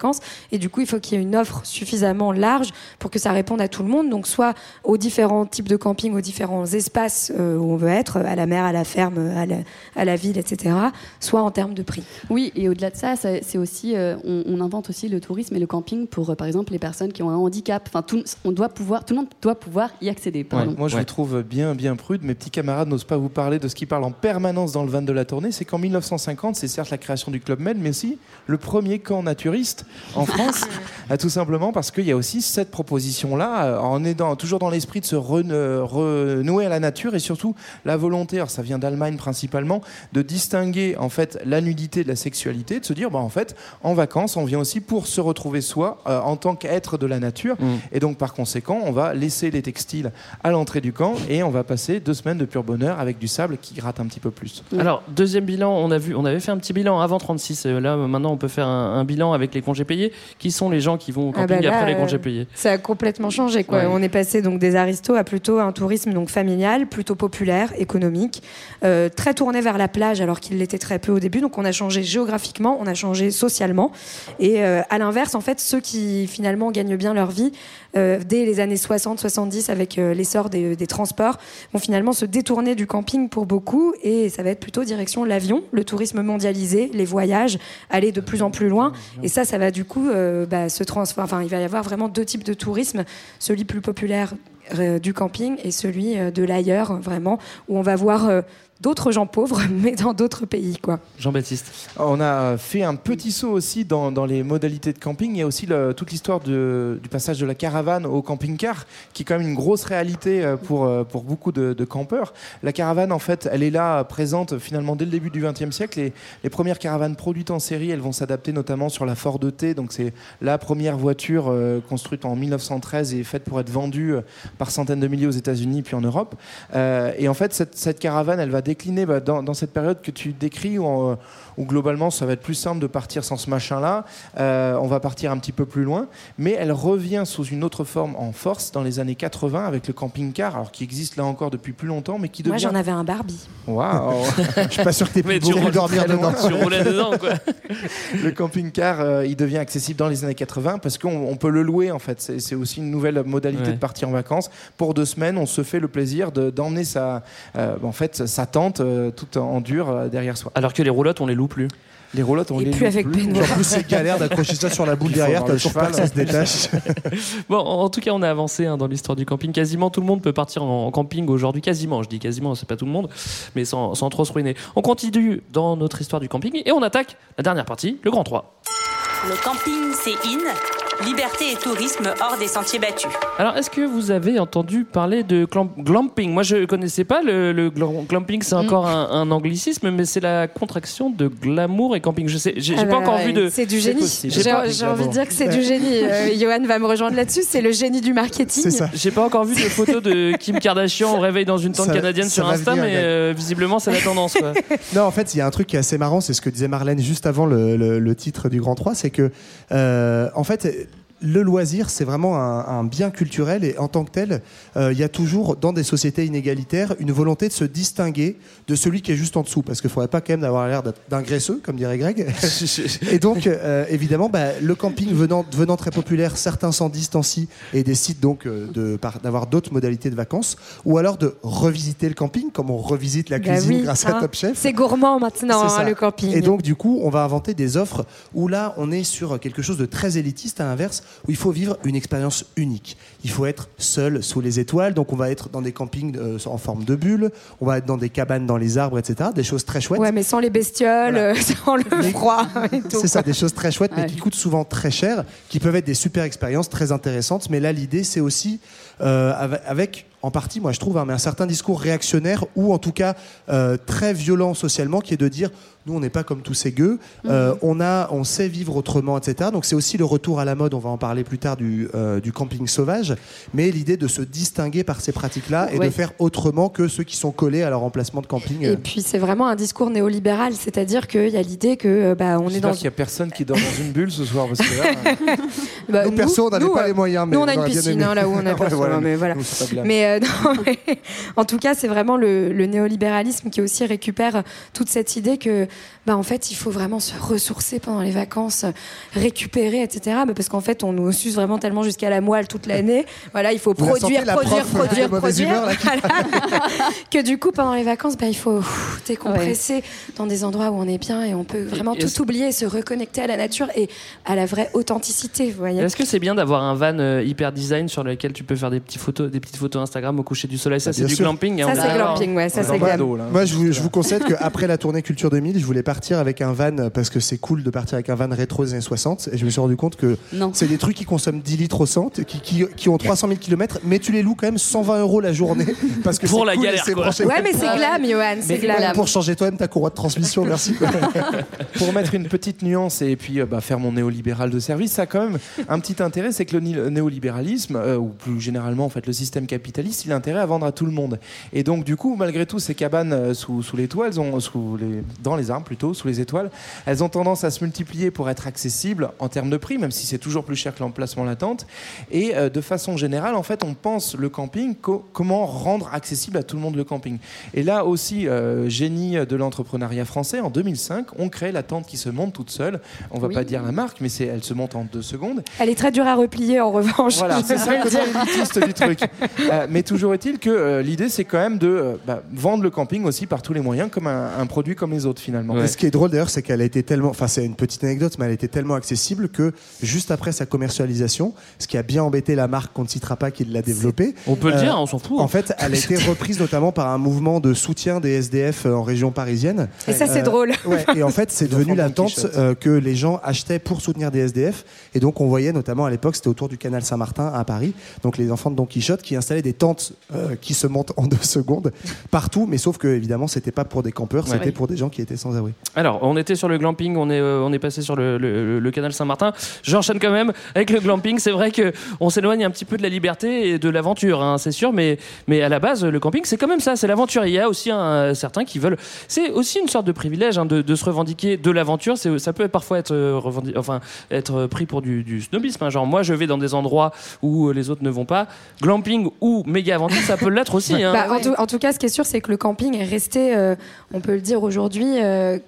B: et du coup, il faut qu'il y ait une offre suffisamment large pour que ça réponde à tout le monde. Donc, soit aux différents types de camping, aux différents espaces euh, où on veut être, à la mer, à la ferme, à la, à la ville, etc., soit en termes de prix.
E: Oui, et au-delà de ça, ça- c'est aussi, euh, on, on invente aussi le tourisme et le camping pour, euh, par exemple, les personnes qui ont un handicap. Enfin, tout, on doit pouvoir, tout le monde doit pouvoir y accéder. Pardon.
C: Moi, je vous trouve bien, bien prude. Mes petits camarades n'osent pas vous parler de ce qui parle en permanence dans le van de la tournée. C'est qu'en 1950, c'est certes la création du Club Med, mais aussi le premier camp naturiste en France. Ah, tout simplement parce qu'il y a aussi cette proposition-là. euh, est dans- toujours dans l'esprit de se euh, renouer à la nature et surtout la volonté, alors ça vient d'Allemagne principalement, de distinguer en fait la nudité de la sexualité, de se dire, bah, en fait, en vacances, on vient aussi pour se retrouver soi euh, en tant qu'être de la nature. Et donc, par conséquent, on va laisser les textiles à l'entrée du camp et on va passer deux semaines de pur bonheur avec du sable qui gratte un petit peu plus.
A: Alors, deuxième bilan, on, a vu, on avait fait un petit bilan avant 36. euh, Là, maintenant, on peut faire un, un bilan avec les congés payés. Qui sont les gens qui vont au
B: Ah
A: camping
B: bah là,
A: après les
B: euh,
A: congés payés
B: Ça a complètement changé. Quoi.
A: Ouais.
B: On est passé donc des aristos à plutôt un tourisme donc familial, plutôt populaire, économique, euh, très tourné vers la plage alors qu'il l'était très peu au début. Donc on a changé géographiquement, on a changé socialement. Et euh, à l'inverse, en fait, ceux qui finalement gagnent bien leur vie euh, dès les années 60-70 avec euh, l'essor des, des transports vont finalement se détourner du camping pour beaucoup et ça va être plutôt direction l'avion, le tourisme mondialisé, les voyages, aller de plus en plus loin. Et ça, ça va du coup euh, bah, il va y avoir vraiment deux types de tourisme, celui plus populaire du camping et celui euh, de l'ailleurs, vraiment, où on va voir euh, d'autres gens pauvres, mais dans d'autres pays, quoi.
A: Jean-Baptiste.
C: On a fait un petit saut aussi dans, dans les modalités de camping. Il y a aussi le- toute l'histoire du passage de la caravane au camping-car, qui est quand même une grosse réalité euh, pour, euh, pour beaucoup de, de campeurs. La caravane, en fait, elle est là, euh, présente finalement dès le début du XXe siècle. Et les premières caravanes produites en série, elles vont s'adapter notamment sur la Ford T. Donc c'est la première voiture euh, construite en 1913 et faite pour être vendue euh, par centaines de milliers aux États-Unis puis en Europe. Euh, et en fait, cette, cette caravane, elle va décliner bah, dans, dans cette période que tu décris où, en, où globalement ça va être plus simple de partir sans ce machin-là. Euh, on va partir un petit peu plus loin, mais elle revient sous une autre forme en force dans les années 80 avec le camping-car, alors qui existe là encore depuis plus longtemps, mais qui devient.
B: Moi, j'en avais un Barbie.
C: Waouh
D: Je suis pas sûr que t'aies pu beaucoup dormir dedans.
A: Tu roulais dedans, quoi.
C: le camping-car, euh, il devient accessible dans les années 80 parce qu'on on peut le louer en fait. C'est c'est aussi une nouvelle modalité
A: Ouais.
C: de partir en vacances. Pour deux semaines, on se fait le plaisir de- d'emmener sa, euh, en fait, sa tente euh, toute en dur euh, derrière soi.
A: Alors que les roulottes, on les loue plus.
C: Les roulottes, on
B: Et
C: les
B: plus avec Benoît.
D: En plus, c'est galère d'accrocher ça sur la boule derrière, t'as
C: le
D: toujours peur que ça se détache.
A: Bon, en tout cas, on a avancé hein, dans l'histoire du camping. Quasiment tout le monde peut partir en, en camping aujourd'hui. Quasiment, je dis quasiment, c'est pas tout le monde, mais sans, sans trop se ruiner. On continue dans notre histoire du camping et on attaque la dernière partie, le grand 3.
G: Le camping, c'est in. Liberté et tourisme hors des sentiers battus.
A: Alors, est-ce que vous avez entendu parler de glamping? Moi, je connaissais pas le, le glam- glamping, c'est encore un, un anglicisme, mais c'est la contraction de glamour et camping. Je sais, j'ai
B: Ah
A: pas
B: bah
A: encore
B: ouais,
A: vu de.
B: C'est du génie. J'ai
A: J'ai pas-
B: j'ai envie de dire que c'est du génie. Euh, Johan va me rejoindre là-dessus. C'est le génie du marketing.
D: C'est ça.
A: J'ai pas encore vu de photos de Kim Kardashian au réveil dans une tente
D: Ça-
A: canadienne
D: ça
A: sur Insta,
D: venir,
A: mais euh, visiblement c'est la tendance. Quoi.
D: Non, en fait, il y a un truc qui est assez marrant, c'est ce que disait Marlène juste avant le, le- le titre du Grand 3, c'est que, euh, en fait, le loisir, c'est vraiment un, un bien culturel et en tant que tel, euh, il y a toujours dans des sociétés inégalitaires une volonté de se distinguer de celui qui est juste en dessous, parce qu'il ne faudrait pas quand même avoir l'air d'un graisseux, comme dirait Greg. et donc, euh, évidemment, bah, le camping venant, devenant très populaire, certains s'en distancient et décident donc euh, d'avoir d'autres modalités de vacances, ou alors de revisiter le camping, comme on revisite la
B: Bah
D: cuisine
B: oui,
D: grâce
B: hein.
D: à Top Chef.
B: C'est gourmand maintenant, hein, le camping.
D: Et donc, du coup, on va inventer des offres où là, on est sur quelque chose de très élitiste, à l'inverse, où il faut vivre une expérience unique. Il faut être seul sous les étoiles, donc on va être dans des campings euh, en forme de bulle, on va être dans des cabanes dans les arbres, etc. Des choses très chouettes.
B: Ouais, mais sans les bestioles,
D: Voilà.
B: euh, sans le froid et tout.
D: C'est ça, des choses très chouettes, mais qui coûtent souvent très cher, qui peuvent être des super expériences très intéressantes. Mais là, l'idée, c'est aussi avec, avec, en partie, moi je trouve, hein, mais un certain discours réactionnaire ou en tout cas euh, très violent socialement, qui est de dire nous, on n'est pas comme tous ces gueux, euh, on a, on sait vivre autrement, etc. Donc c'est aussi le retour à la mode. On va en parler plus tard du, euh, du camping sauvage, mais l'idée de se distinguer par ces pratiques-là et
B: Ouais.
D: de faire autrement que ceux qui sont collés à leur emplacement de camping.
B: Et puis c'est vraiment un discours néolibéral, c'est-à-dire qu'il y a l'idée que euh, bah, on est dans
C: qu'il n'y a personne qui dort dans une bulle ce soir parce que là,
B: Bah,
D: Nous, perso, on n'avait pas
B: euh,
D: les moyens, mais
B: nous, on a une piscine
D: aimé.
B: hein, là où on a
D: Ouais,
B: mais voilà. Mais, euh, non, mais en tout cas, c'est vraiment le, le néolibéralisme qui aussi récupère toute cette idée que, bah, en fait, il faut vraiment se ressourcer pendant les vacances, récupérer, etc. Bah, parce qu'en fait, on nous suce vraiment tellement jusqu'à la moelle toute l'année. Voilà, il faut
D: Vous
B: produire, produire,
D: prof,
B: produire, produire.
D: humeur, là, qui-
B: Voilà. que du coup, pendant les vacances, bah, il faut décompresser dans des endroits où on est bien et on peut vraiment
A: et
B: tout oublier et se reconnecter à la nature et à la vraie authenticité.
A: Est-ce que c'est bien d'avoir un van euh, hyper design sur lequel tu peux faire des, petits photos, des petites photos Instagram au coucher du soleil Ça,
D: Bah,
A: c'est du
D: sûr.
A: glamping. hein,
B: Ça, c'est glamping, ouais, ça, c'est.
D: Moi, je vous, je vous conseille qu'après la tournée Culture 2000, je voulais partir avec un van parce que c'est cool de partir avec un van rétro des années 60. Et je me suis rendu compte que c'est des trucs qui consomment 10 litres au centre, qui, qui, qui ont 300 000 km, mais tu les loues quand même 120 euros la journée. Parce que
A: Pour la
D: cool
A: galère,
D: c'est
A: quoi.
D: branché.
B: Ouais, mais c'est glam, Johan, c'est glam.
D: Pour changer toi-même ta courroie de transmission, merci.
C: pour mettre une petite nuance et puis euh, bah, faire mon néolibéral de service, ça a quand même un petit intérêt, c'est que le néolibéralisme, euh, ou plus généralement en fait le système capitaliste, il a intérêt à vendre à tout le monde. Et donc du coup, malgré tout, ces cabanes euh, sous, sous les toits, elles ont, sous les, dans les arbres plutôt, sous les étoiles, elles ont tendance à se multiplier pour être accessibles en termes de prix, même si c'est toujours plus cher que l'emplacement latente. Et euh, de façon générale, en fait, on pense le camping, co- comment rendre accessible à tout le monde le camping. Et là aussi, euh, génie de l'entrepreneuriat français, en 2005, on crée la tente qui se monte toute seule. On va
B: Oui.
C: pas dire la marque, mais elle se monte en deux secondes.
B: Elle est très dure à replier en revanche.
C: Voilà, c'est ça le du truc. Euh, mais toujours est-il que euh, l'idée, c'est quand même de euh, bah, vendre le camping aussi par tous les moyens, comme un, un produit comme les autres finalement.
D: Et ce qui est drôle d'ailleurs, c'est qu'elle a été tellement, enfin c'est une petite anecdote, mais elle a été tellement accessible que juste après sa commercialisation, ce qui a bien embêté la marque qu'on ne citera pas qui l'a développée.
A: On peut le dire, on s'en fout.
D: En fait, elle a été reprise notamment par un mouvement de soutien des SDF en région parisienne.
B: Et ça, c'est drôle.
D: ouais, et en fait, c'est devenu la tente euh, que les gens achetaient pour soutenir des SDF. Et donc, on voyait notamment à l'époque, c'était autour du canal Saint-Martin à Paris. Donc, les enfants de Don Quichotte qui installaient des tentes euh, qui se montent en deux secondes partout. Mais sauf que, évidemment, c'était pas pour des campeurs, c'était
A: Ouais.
D: pour des gens qui étaient sans abri.
A: Alors, on était sur le glamping, on est, euh, on est passé sur le, le- le canal Saint-Martin. J'enchaîne quand même avec le glamping. C'est vrai que on s'éloigne un petit peu de la liberté et de l'aventure, hein, c'est sûr, mais, mais à la base, le camping, c'est quand même ça, c'est l'aventure. Il y a aussi un, certains qui veulent. C'est aussi une sorte de privilège hein, de, de se revendiquer de l'aventure. Ça peut parfois être, euh, revendi- enfin, être pris pour du, du snobisme. hein. Genre, moi, je vais dans des endroits où euh, les autres ne vont pas. Glamping ou méga aventure, ça peut l'être aussi. hein.
B: Bah, en, tout, en tout cas, ce qui est sûr, c'est que le camping est resté, euh, on peut le dire aujourd'hui, euh,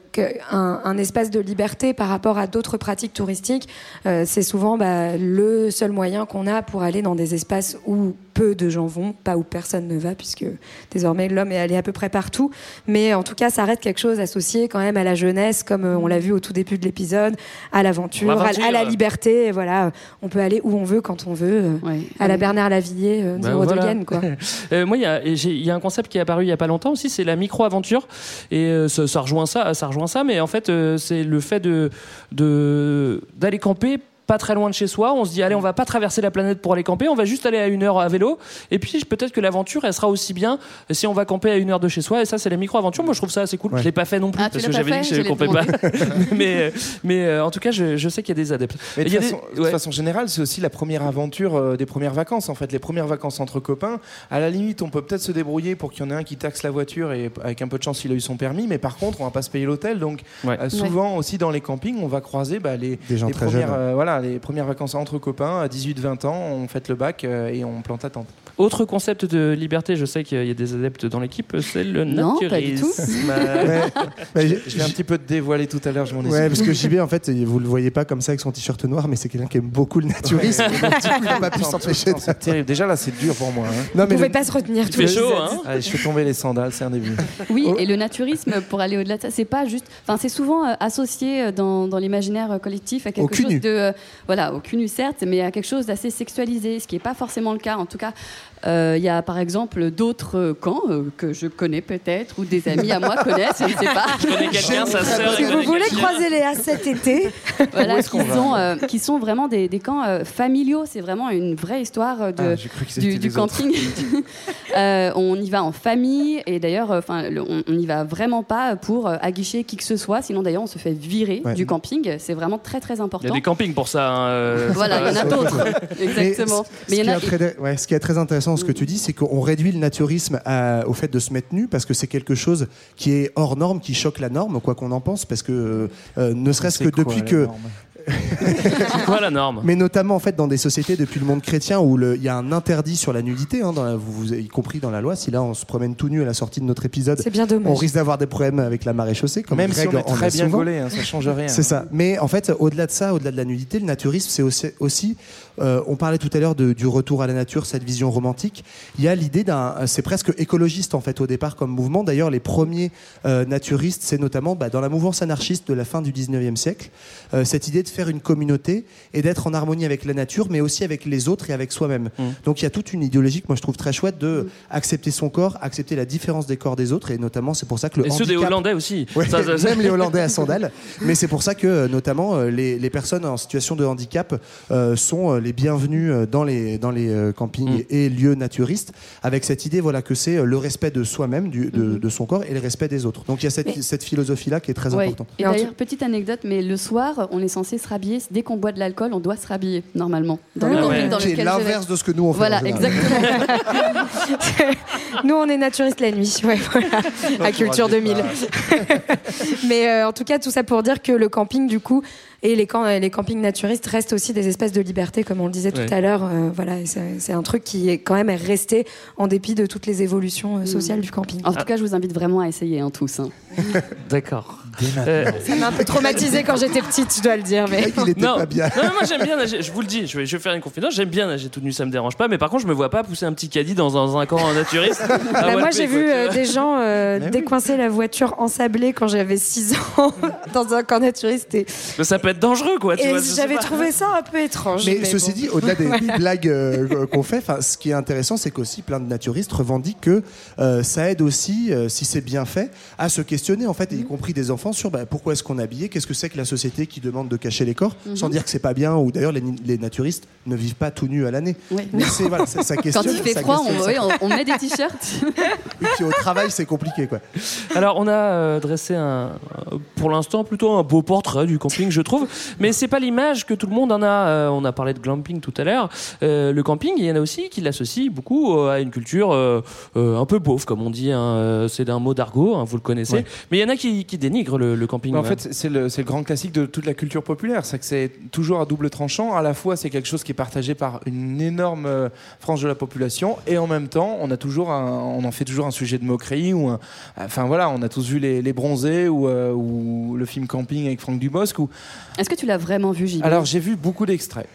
B: un, un espace de liberté par rapport à d'autres pratiques touristiques. Euh, c'est souvent bah, le seul moyen qu'on a pour aller dans des espaces où peu de gens vont, pas où personne ne va, puisque désormais l'homme est allé à peu près partout. Mais en tout cas, ça reste quelque chose associé quand même à la jeunesse, comme euh, on l'a vu au tout début de l'épisode, à l'aventure, à, la liberté. Voilà, on peut aller où on veut, quand on veut, euh, à la Bernard Lavillier,
A: Bah,
B: de
A: voilà.
B: Gaine, quoi.
A: Euh, moi, il y a- y, un concept qui est apparu il y a pas longtemps aussi, c'est la micro-aventure. Et ça, ça rejoint ça, ça rejoint ça. Mais en fait, euh, c'est le fait de de- d'aller camper pas très loin de chez soi. On se dit, allez, on va pas traverser la planète pour aller camper, on va juste aller à une heure à vélo. Et puis, peut-être que l'aventure, elle sera aussi bien si on va camper à une heure de chez soi. Et ça, c'est la micro-aventure. Moi, je trouve ça assez cool. Je l'ai pas fait non plus
E: Ah,
A: parce que j'avais dit
E: fait
A: que je campais pas. mais mais euh, en tout cas, je, je sais qu'il y a des adeptes.
C: Mais de
A: Il y a
C: façon,
A: des-
C: de
A: ouais.
C: façon générale, c'est aussi la première aventure euh, des premières vacances. En fait, les premières vacances entre copains. À la limite, on peut peut-être se débrouiller pour qu'il y en ait un qui taxe la voiture et avec un peu de chance, il a eu son permis. Mais par contre, on va pas se payer l'hôtel. Donc, euh, souvent aussi dans les campings, on va croiser bah, les,
D: Des gens
C: les
D: très
C: premières,
D: jeunes.
C: euh, les premières vacances entre copains à 18-20 ans. On fête le bac euh, et on plante à tente.
A: Autre concept de liberté, je sais qu'il y a des adeptes dans l'équipe, c'est le
E: Non,
A: naturisme.
E: pas du tout.
C: Ouais.
D: Ouais,
C: je
D: j'ai-
C: je l'ai un petit peu dévoilé tout à l'heure, je m'en
D: Ouais, parce que JB, en fait, vous le voyez pas comme ça avec son t-shirt noir, mais c'est quelqu'un qui aime beaucoup le naturisme.
C: Ouais.
D: Donc, du coup, il a pas pu
C: Attends,
D: s'empêcher. de-
C: C'est terrible. Déjà là, c'est dur pour moi. hein.
D: Non,
B: Vous
D: mais
B: pouvez
D: le-
B: pas se retenir
A: Il
B: tous
A: fait
B: les
A: chaud, hein
C: Allez, je fais tomber les sandales, c'est un début.
E: Oui, et le naturisme, pour aller au-delà de ça, c'est pas juste. Enfin, c'est souvent euh, associé euh, dans, dans l'imaginaire euh, collectif à quelque chose de. euh, voilà, au cul nu, certes, mais à quelque chose d'assez sexualisé, ce qui n'est pas forcément le cas. En tout cas, il y a par exemple d'autres euh, camps euh, que je connais peut-être, ou des amis à moi connaissent, je ne sais pas.
A: Je connais quelqu'un, sa sœur.
B: Si vous voulez croiser Léa cet été,
E: voilà, qui sont, euh, qui sont vraiment des, des camps euh, familiaux. C'est vraiment une vraie histoire euh, de,
C: Ah,
E: du, camping. Euh, on y va en famille et d'ailleurs, euh, enfin, on n'y va vraiment pas pour euh, aguicher qui que ce soit. Sinon, d'ailleurs, on se fait virer
D: Ouais.
E: du camping. C'est vraiment très très
A: Il y a
E: important.
A: des campings pour ça. hein, euh,
E: Voilà, il y en a d'autres. Exactement.
D: Mais ce,
E: y en a.
D: très, ouais, ce qui est très intéressant, ce que tu dis, c'est qu'on réduit le naturisme à- au fait de se mettre nu parce que c'est quelque chose qui est hors norme, qui choque la norme, quoi qu'on en pense, parce que euh, ne serait-ce que
C: C'est quoi,
D: depuis
C: la
D: que
C: norme
A: C'est quoi la norme?
D: Mais notamment en fait dans des sociétés depuis le monde chrétien où il y a un interdit sur la nudité, hein, dans la- vous, vous- y compris dans la loi. Si là on se promène tout nu à la sortie de notre épisode,
B: c'est bien
D: on risque d'avoir des problèmes avec la marée chaussée. Comme
C: Même si
D: Greg
C: on est très
D: a
C: bien gaulé, hein, ça change rien.
D: C'est ça. Mais en fait, au-delà de ça, au-delà de la nudité, le naturisme, c'est aussi, aussi, euh, on parlait tout à l'heure du retour à la nature, cette vision romantique. Il y a l'idée d'un, c'est presque écologiste en fait au départ comme mouvement. D'ailleurs, les premiers euh, naturistes, c'est notamment bah, dans la mouvance anarchiste de la fin du 19e siècle, euh, cette idée de faire une communauté et d'être en harmonie avec la nature, mais aussi avec les autres et avec soi-même.
A: Mm.
D: Donc il y a toute une idéologie que moi je trouve très chouette de accepter son corps, accepter la différence des corps des autres, et notamment c'est pour ça que le
A: Et ceux des Hollandais aussi.
D: Ouais,
A: Ça, ça, ça-
D: même les Hollandais à sandales. Mais c'est pour ça que, notamment, les, les personnes en situation de handicap sont euh, les bienvenus euh, dans les, dans les euh, campings
A: Mm.
D: et, lieux naturistes, avec cette idée voilà, que c'est euh, le respect de soi-même, du- de, de son corps, et le respect des autres. Donc il y a cette,
B: Mais-
D: cette philosophie-là qui est très
E: Ouais.
D: importante.
E: Et d'ailleurs, petite anecdote, mais le soir, on est censé se rhabiller. Dès qu'on boit de l'alcool, on doit se rhabiller, normalement. Dans
B: Ah
E: le
B: ouais.
E: camping dans
D: Qui est
E: lequel je vais.
D: l'inverse de ce que nous on fait.
E: Voilà, exactement.
B: Nous, on est naturistes la nuit, ouais, voilà, à Culture 2000. Mais euh, en tout cas, tout ça pour dire que le camping, du coup, Et les, camps, les campings naturistes restent aussi des espaces de liberté, comme on le disait tout à l'heure. Euh, voilà, c'est un truc qui est quand même resté en dépit de toutes les évolutions euh, sociales du camping.
E: En tout cas, je vous invite vraiment à essayer hein, tous. hein.
A: D'accord. Euh,
B: Ça m'a un peu traumatisé quand j'étais petite, je dois le dire. Mais...
A: non. Non, non, moi j'aime bien nager. Je vous le dis, je vais, je vais faire une confidence. J'aime bien nager tout nu, ça me dérange pas. Mais par contre, je me vois pas pousser un petit caddie dans, un- dans un camp naturiste.
B: Bah,
A: Ah,
B: moi,
A: voilà,
B: j'ai vu euh, des gens euh, décoincer la voiture ensablée quand j'avais 6 ans dans un camp naturiste. Et,
A: Mais ça peut être dangereux, quoi.
B: Et j'avais trouvé ça un peu étrange.
D: Mais, ceci
B: bon.
D: dit, au-delà des, blagues euh, qu'on fait, ce qui est intéressant, c'est qu'aussi plein de naturistes revendiquent que euh, ça aide aussi, euh, si c'est bien fait, à se questionner, en fait, y compris des enfants, sur bah, pourquoi est-ce qu'on est habillé, qu'est-ce que c'est que la société qui demande de cacher les corps,
E: Mhm.
D: sans dire que c'est pas bien, ou d'ailleurs les, les naturistes ne vivent pas tout nus à l'année. Mais c'est, voilà, ça, ça
E: Quand il fait froid, on,
D: questionne, ça-
E: oui, on- on met des t-shirts.
D: Et puis au travail, c'est compliqué, quoi.
A: Alors, on a euh, dressé un, pour l'instant plutôt un beau portrait du camping, je trouve. Mais c'est pas l'image que tout le monde en a. Euh, on a parlé de glamping tout à l'heure. Euh, le camping, il y en a aussi qui l'associent beaucoup euh, à une culture un peu beauf, comme on dit. hein. C'est un mot d'argot, hein, vous le connaissez.
C: Ouais.
A: Mais il y en a qui, qui dénigrent le, le camping.
C: Mais en
A: ouais.
C: fait, c'est le, grand classique de toute la culture populaire. C'est que c'est toujours à double tranchant. À la fois, c'est quelque chose qui est partagé par une énorme frange de la population, et en même temps, on a toujours, un- on en fait toujours un sujet de moquerie ou, un- enfin voilà, on a tous vu les, les bronzés ou, euh, ou le film Camping avec Franck Dubosc. Ou...
E: Est-ce que tu l'as vraiment vu, JB
C: Alors j'ai vu beaucoup d'extraits.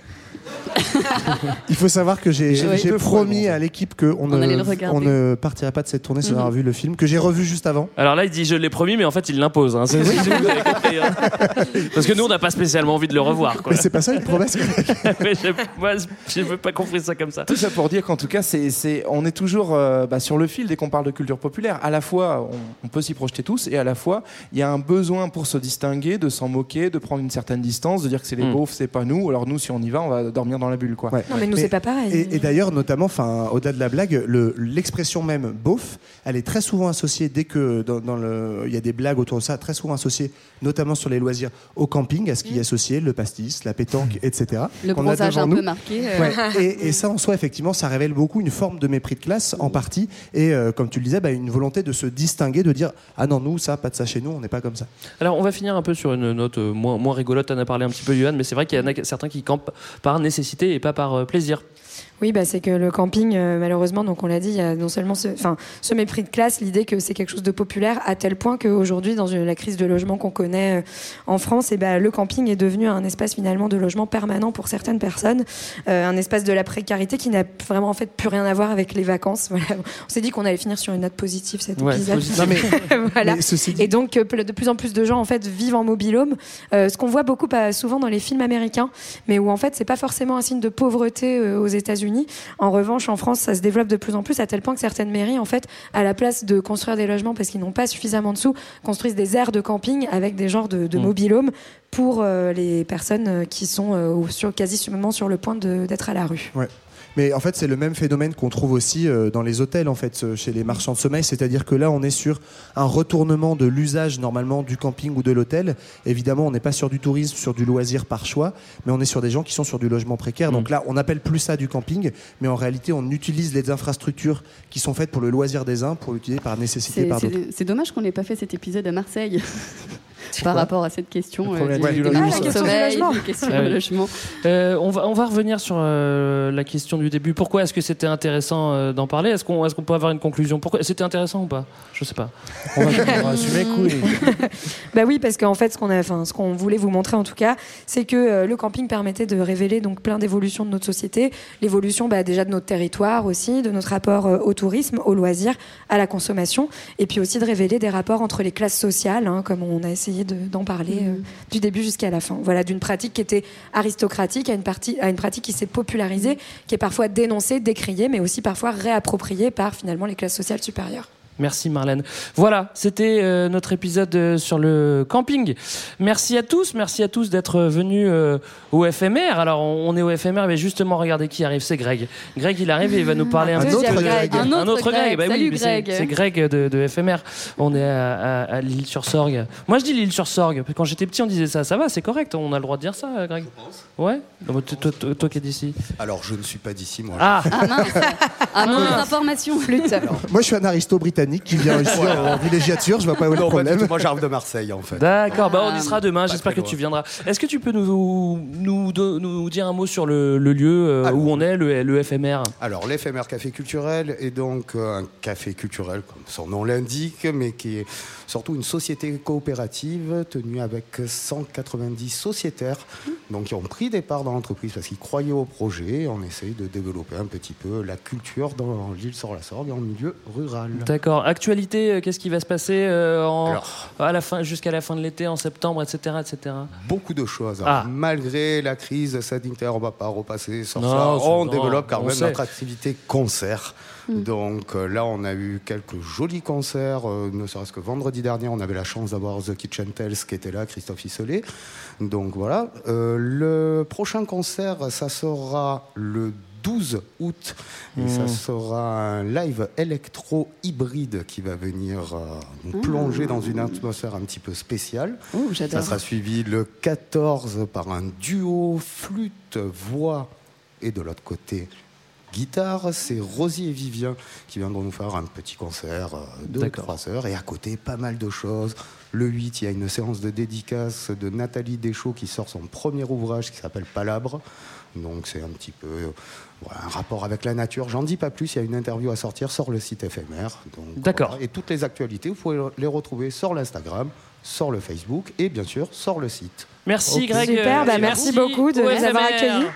D: Il faut savoir que j'ai promis à l'équipe qu'on ne, on ne partirait pas de cette tournée sans
A: Mhm.
D: avoir vu le film, que j'ai revu juste avant.
A: Alors là, il dit je l'ai promis, mais en fait, il l'impose. hein. Hein. Parce que nous, on n'a pas spécialement envie de le revoir. Quoi.
D: Mais c'est pas ça une promesse.
A: Mais Moi, je n'ai pas compris ça comme ça.
C: Tout ça pour dire qu'en tout cas, c'est, on est toujours euh, bah, sur le fil dès qu'on parle de culture populaire. À la fois, on, on peut s'y projeter tous, et à la fois, il y a un besoin pour se distinguer, de s'en moquer, de prendre une certaine distance, de dire que c'est les
A: Mm.
C: beaufs, c'est pas nous. Alors nous, si on y va, on va dormir dans la bulle, quoi.
D: Ouais.
B: Non, mais nous, c'est pas pareil.
D: Et, et d'ailleurs, notamment, enfin, au-delà de la blague, le- l'expression même beauf, elle est très souvent associée dès que dans, dans le, il y a des blagues autour de ça, très souvent associée, notamment sur les loisirs, au camping, à ce qui est associé, le pastis, la pétanque, etc.
E: Le
D: a
E: bronzage un
D: nous.
E: peu marqué. euh.
D: Ouais. Et, et ça, en soi, effectivement, ça révèle beaucoup une forme de mépris de classe, en partie, et euh, comme tu le disais, bah, une volonté de se distinguer, de dire ah non, nous, ça, pas de ça chez nous, on n'est pas comme ça.
A: Alors, on va finir un peu sur une note euh, moins, moins rigolote. Tu en as parlé un petit peu, Johan, mais c'est vrai qu'il y en a certains qui campent par nécessité et pas par euh, plaisir.
B: Oui, bah, c'est que le camping, euh, malheureusement, donc on l'a dit, il y a non seulement ce, enfin, ce mépris de classe, l'idée que c'est quelque chose de populaire, à tel point qu'aujourd'hui, dans une- la crise de logement qu'on connaît euh, en France, et bah, le camping est devenu un espace finalement de logement permanent pour certaines personnes, euh, un espace de la précarité qui n'a vraiment en fait plus rien à voir avec les vacances. Voilà. On s'est dit qu'on allait finir sur une note positive cet
A: Ouais,
B: épisode.
D: Non, mais-
B: voilà.
D: mais
B: Et donc, de plus en plus de gens en fait vivent en mobilhome, ce qu'on voit beaucoup pas souvent dans les films américains, mais où en fait c'est pas forcément un signe de pauvreté aux États-Unis. En revanche, en France, ça se développe de plus en plus à tel point que certaines mairies, en fait, à la place de construire des logements parce qu'ils n'ont pas suffisamment de sous, construisent des aires de camping avec des genres de, de
A: Mm.
B: mobilhomes pour euh, les personnes euh, qui sont euh, sur, quasi sur le point d'être à la rue.
D: Ouais. Mais en fait, c'est le même phénomène qu'on trouve aussi euh, dans les hôtels, en fait, euh, chez les marchands de sommeil. C'est-à-dire que là, on est sur un retournement de l'usage normalement du camping ou de l'hôtel. Évidemment, on n'est pas sur du tourisme, sur du loisir par choix, mais on est sur des gens qui sont sur du logement précaire.
A: Mm.
D: Donc là, on n'appelle plus ça du camping, mais en réalité, on utilise les infrastructures qui sont faites pour le loisir des uns pour l'utiliser par nécessité par d'autres.
E: C'est dommage qu'on n'ait pas fait cet épisode à Marseille. Par rapport à cette question euh, du,
D: logement. Ah, la question du
B: logement.
A: Ah oui. Euh, on, va, on va revenir sur euh, la question du début. Pourquoi est-ce que c'était intéressant euh, d'en parler? Est-ce qu'on est qu'on peut avoir une conclusion? Pourquoi C'était intéressant ou pas? Je sais pas.
C: On va, on va assumer.
B: Bah oui, parce qu'en fait, ce qu'on voulait vous montrer en tout cas, c'est que euh, le camping permettait de révéler donc plein d'évolutions de notre société, l'évolution bah, déjà de notre territoire aussi, de notre rapport euh, au tourisme, au loisir, à la consommation, et puis aussi de révéler des rapports entre les classes sociales, hein, comme on a essayé de- d'en parler euh, du début jusqu'à la fin. Voilà, d'une pratique qui était aristocratique à une partie, à une pratique qui s'est popularisée, qui est parfois dénoncée, décriée, mais aussi parfois réappropriée par finalement les classes sociales supérieures.
A: Merci Marlène. Voilà, c'était euh, notre épisode euh, sur le camping. Merci à tous, merci à tous d'être venus euh, au FMR. Alors on, on est au FMR, mais justement regardez qui arrive, c'est Greg. Greg il arrive et il va nous parler un,
D: autre
A: de-
D: Greg.
E: Un autre Greg.
A: bah
E: Salut Greg.
A: C'est Greg de, de FMR. On est à, à- à l'île-sur-Sorgue. Moi je dis l'île-sur-Sorgue. Quand j'étais petit on disait ça, ça va, c'est correct. On a le droit de dire ça, Greg. Ouais. Non, mais toi, toi- toi- qui es d'ici.
J: Alors, je ne suis pas d'ici, moi.
A: Ah.
E: Ah mince Ah, information.
B: Flûte.
D: Moi, je suis un aristo britannique. Britannique qui vient ici en villégiature. Je vois pas où est le problème.
J: Moi, j'arrive de Marseille, en fait.
A: D'accord, bah on y
E: Ah.
A: sera demain, j'espère que tu viendras. Est-ce que tu peux nous, nous, do- nous dire un mot sur le, le lieu euh, où on est, le, le FMR
J: Alors, l'éphémère café culturel est donc euh, un café culturel, comme son nom l'indique, mais qui est surtout une société coopérative tenue avec 190 sociétaires, donc qui ont pris des parts dans l'entreprise parce qu'ils croyaient au projet. On essaye de développer un petit peu la culture dans l'île sur la Sorgue, en milieu rural.
A: D'accord. Actualité, euh, qu'est-ce qui va se passer euh, à la fin, jusqu'à la fin de l'été, en septembre, etc., etc.
J: Beaucoup de choses.
A: Ah.
J: Alors, Malgré la crise sanitaire, on va pas repasser sur
A: Non,
J: ça. On
A: non,
J: développe quand
A: on
J: même
A: sait.
J: notre activité concert. Donc euh, là, on a eu quelques jolis concerts, euh, ne serait-ce que vendredi dernier, on avait la chance d'avoir The Kitchen Tales qui était là, Christophe Isselet. Donc voilà. Euh, le prochain concert, ça sera le 12 août et ça
A: Mm.
J: sera un live électro hybride qui va venir euh, nous
E: Ah.
J: plonger dans une atmosphère un petit peu spéciale.
E: Oh.
J: Ça sera suivi le 14 par un duo flûte, voix et de l'autre côté guitare. C'est Rosie et Vivien qui viendront nous faire un petit concert euh, de
A: D'accord.
J: 3 heures. Et à côté, pas mal de choses. Le 8, il y a une séance de dédicace de Nathalie Deschaux qui sort son premier ouvrage qui s'appelle Palabre. Donc c'est un petit peu voilà, un rapport avec la nature. J'en dis pas plus, il y a une interview à sortir sur le site éphémère. Donc,
A: D'accord.
J: voilà. Et toutes les actualités, vous pouvez les retrouver sur l'Instagram, sur le Facebook et bien sûr sur le site.
A: Merci
J: Ok.
A: Greg.
B: Super, bah,
A: Euh,
B: merci beaucoup de nous avoir accueillis.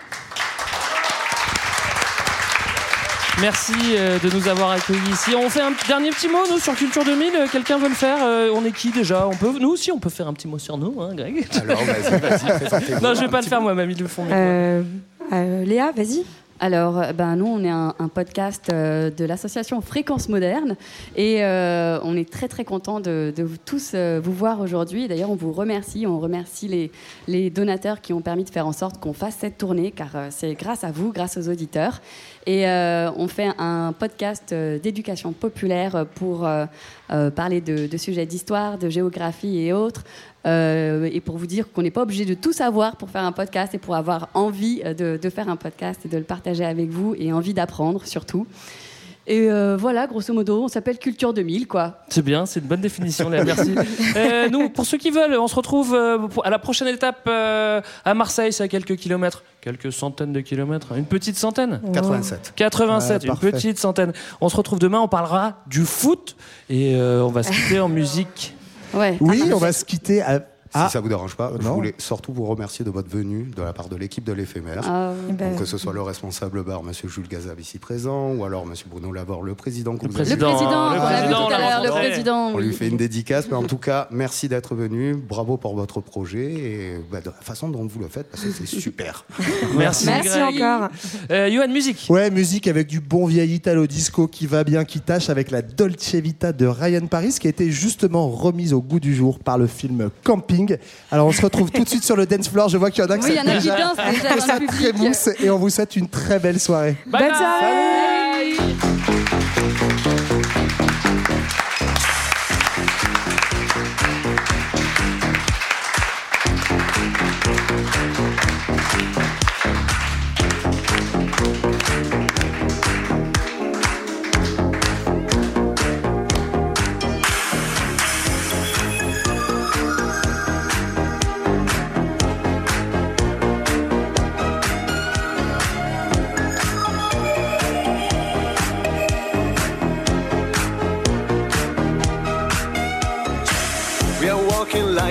A: Merci euh, de nous avoir accueillis ici. On fait un dernier petit mot, nous, sur Culture 2000. Euh, Quelqu'un veut le faire Euh, On est qui déjà? On peut, Nous aussi, on peut faire un petit mot sur nous, hein, Greg?
J: Alors, vas-y, vas-y,
A: Non, je vais
J: un
A: pas le faire moi-même, ils le font.
B: Euh, euh, Léa, vas-y.
E: Alors, euh, ben, nous, on est un, podcast euh, de l'association Fréquence Moderne et euh, on est très très content de, tous vous voir aujourd'hui. D'ailleurs, on vous remercie, on remercie les, donateurs qui ont permis de faire en sorte qu'on fasse cette tournée, car c'est grâce à vous, grâce aux auditeurs. Et on fait un podcast d'éducation populaire pour parler de sujets d'histoire, de géographie et autres. Euh, et pour vous dire qu'on n'est pas obligé de tout savoir pour faire un podcast et pour avoir envie euh, de, de faire un podcast et de le partager avec vous et envie d'apprendre surtout. Et euh, voilà, grosso modo, on s'appelle Culture 2000, quoi.
A: C'est bien, c'est une bonne définition, Léa, merci. Euh, nous, pour ceux qui veulent, on se retrouve à la prochaine étape à Marseille, c'est à quelques kilomètres. Quelques centaines de kilomètres, une petite centaine
J: 87.
A: 87,
J: Ouais,
A: une
J: parfait.
A: petite centaine. On se retrouve demain, on parlera du foot et euh, on va se quitter en musique.
E: Ouais.
D: Oui, on va se quitter à.
J: Si ça vous dérange pas, je voulais surtout vous remercier de votre venue de la part de l'équipe de l'éphémère.
E: Ah,
B: Eh ben,
J: que ce soit le responsable bar, Monsieur Jules Gazab, ici présent, ou alors Monsieur Bruno Lavore, le président. que
A: Le
J: vous avez-
E: Le président,
A: le
E: on l'a vu
A: président,
E: tout
A: on l'a
E: à
J: On lui fait une dédicace, mais en tout cas, merci d'être venu. Bravo pour votre projet et bah, de la façon dont vous le faites, parce que c'est super.
A: Merci,
B: Merci
A: Greg.
B: encore.
A: Euh, Johan, musique.
D: Ouais, musique avec du bon vieil Italo disco qui va bien, qui tâche avec la Dolce Vita de Ryan Paris, qui a été justement remise au goût du jour par le film Camping. Alors on se retrouve tout de suite sur le dance floor. Je vois qu'il y en a que
E: Oui, il y en a qui dansent déjà dans
D: ça
E: le
D: très mousse et on vous souhaite une très belle soirée.
A: Bye
B: Bonne
A: bye.
B: soirée.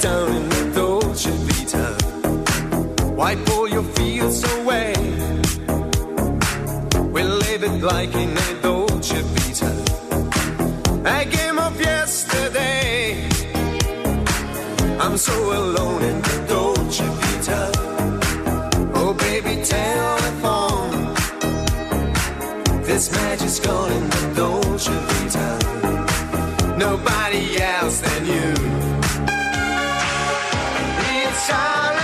K: Down in the Dolce Vita. Wipe all your away. We live it like in Dolce Vita. Yesterday. I'm so alone in the Dolce Vita. Oh, baby. This magic's gone in the Dolce Vita. Nobody else than you. 杀了。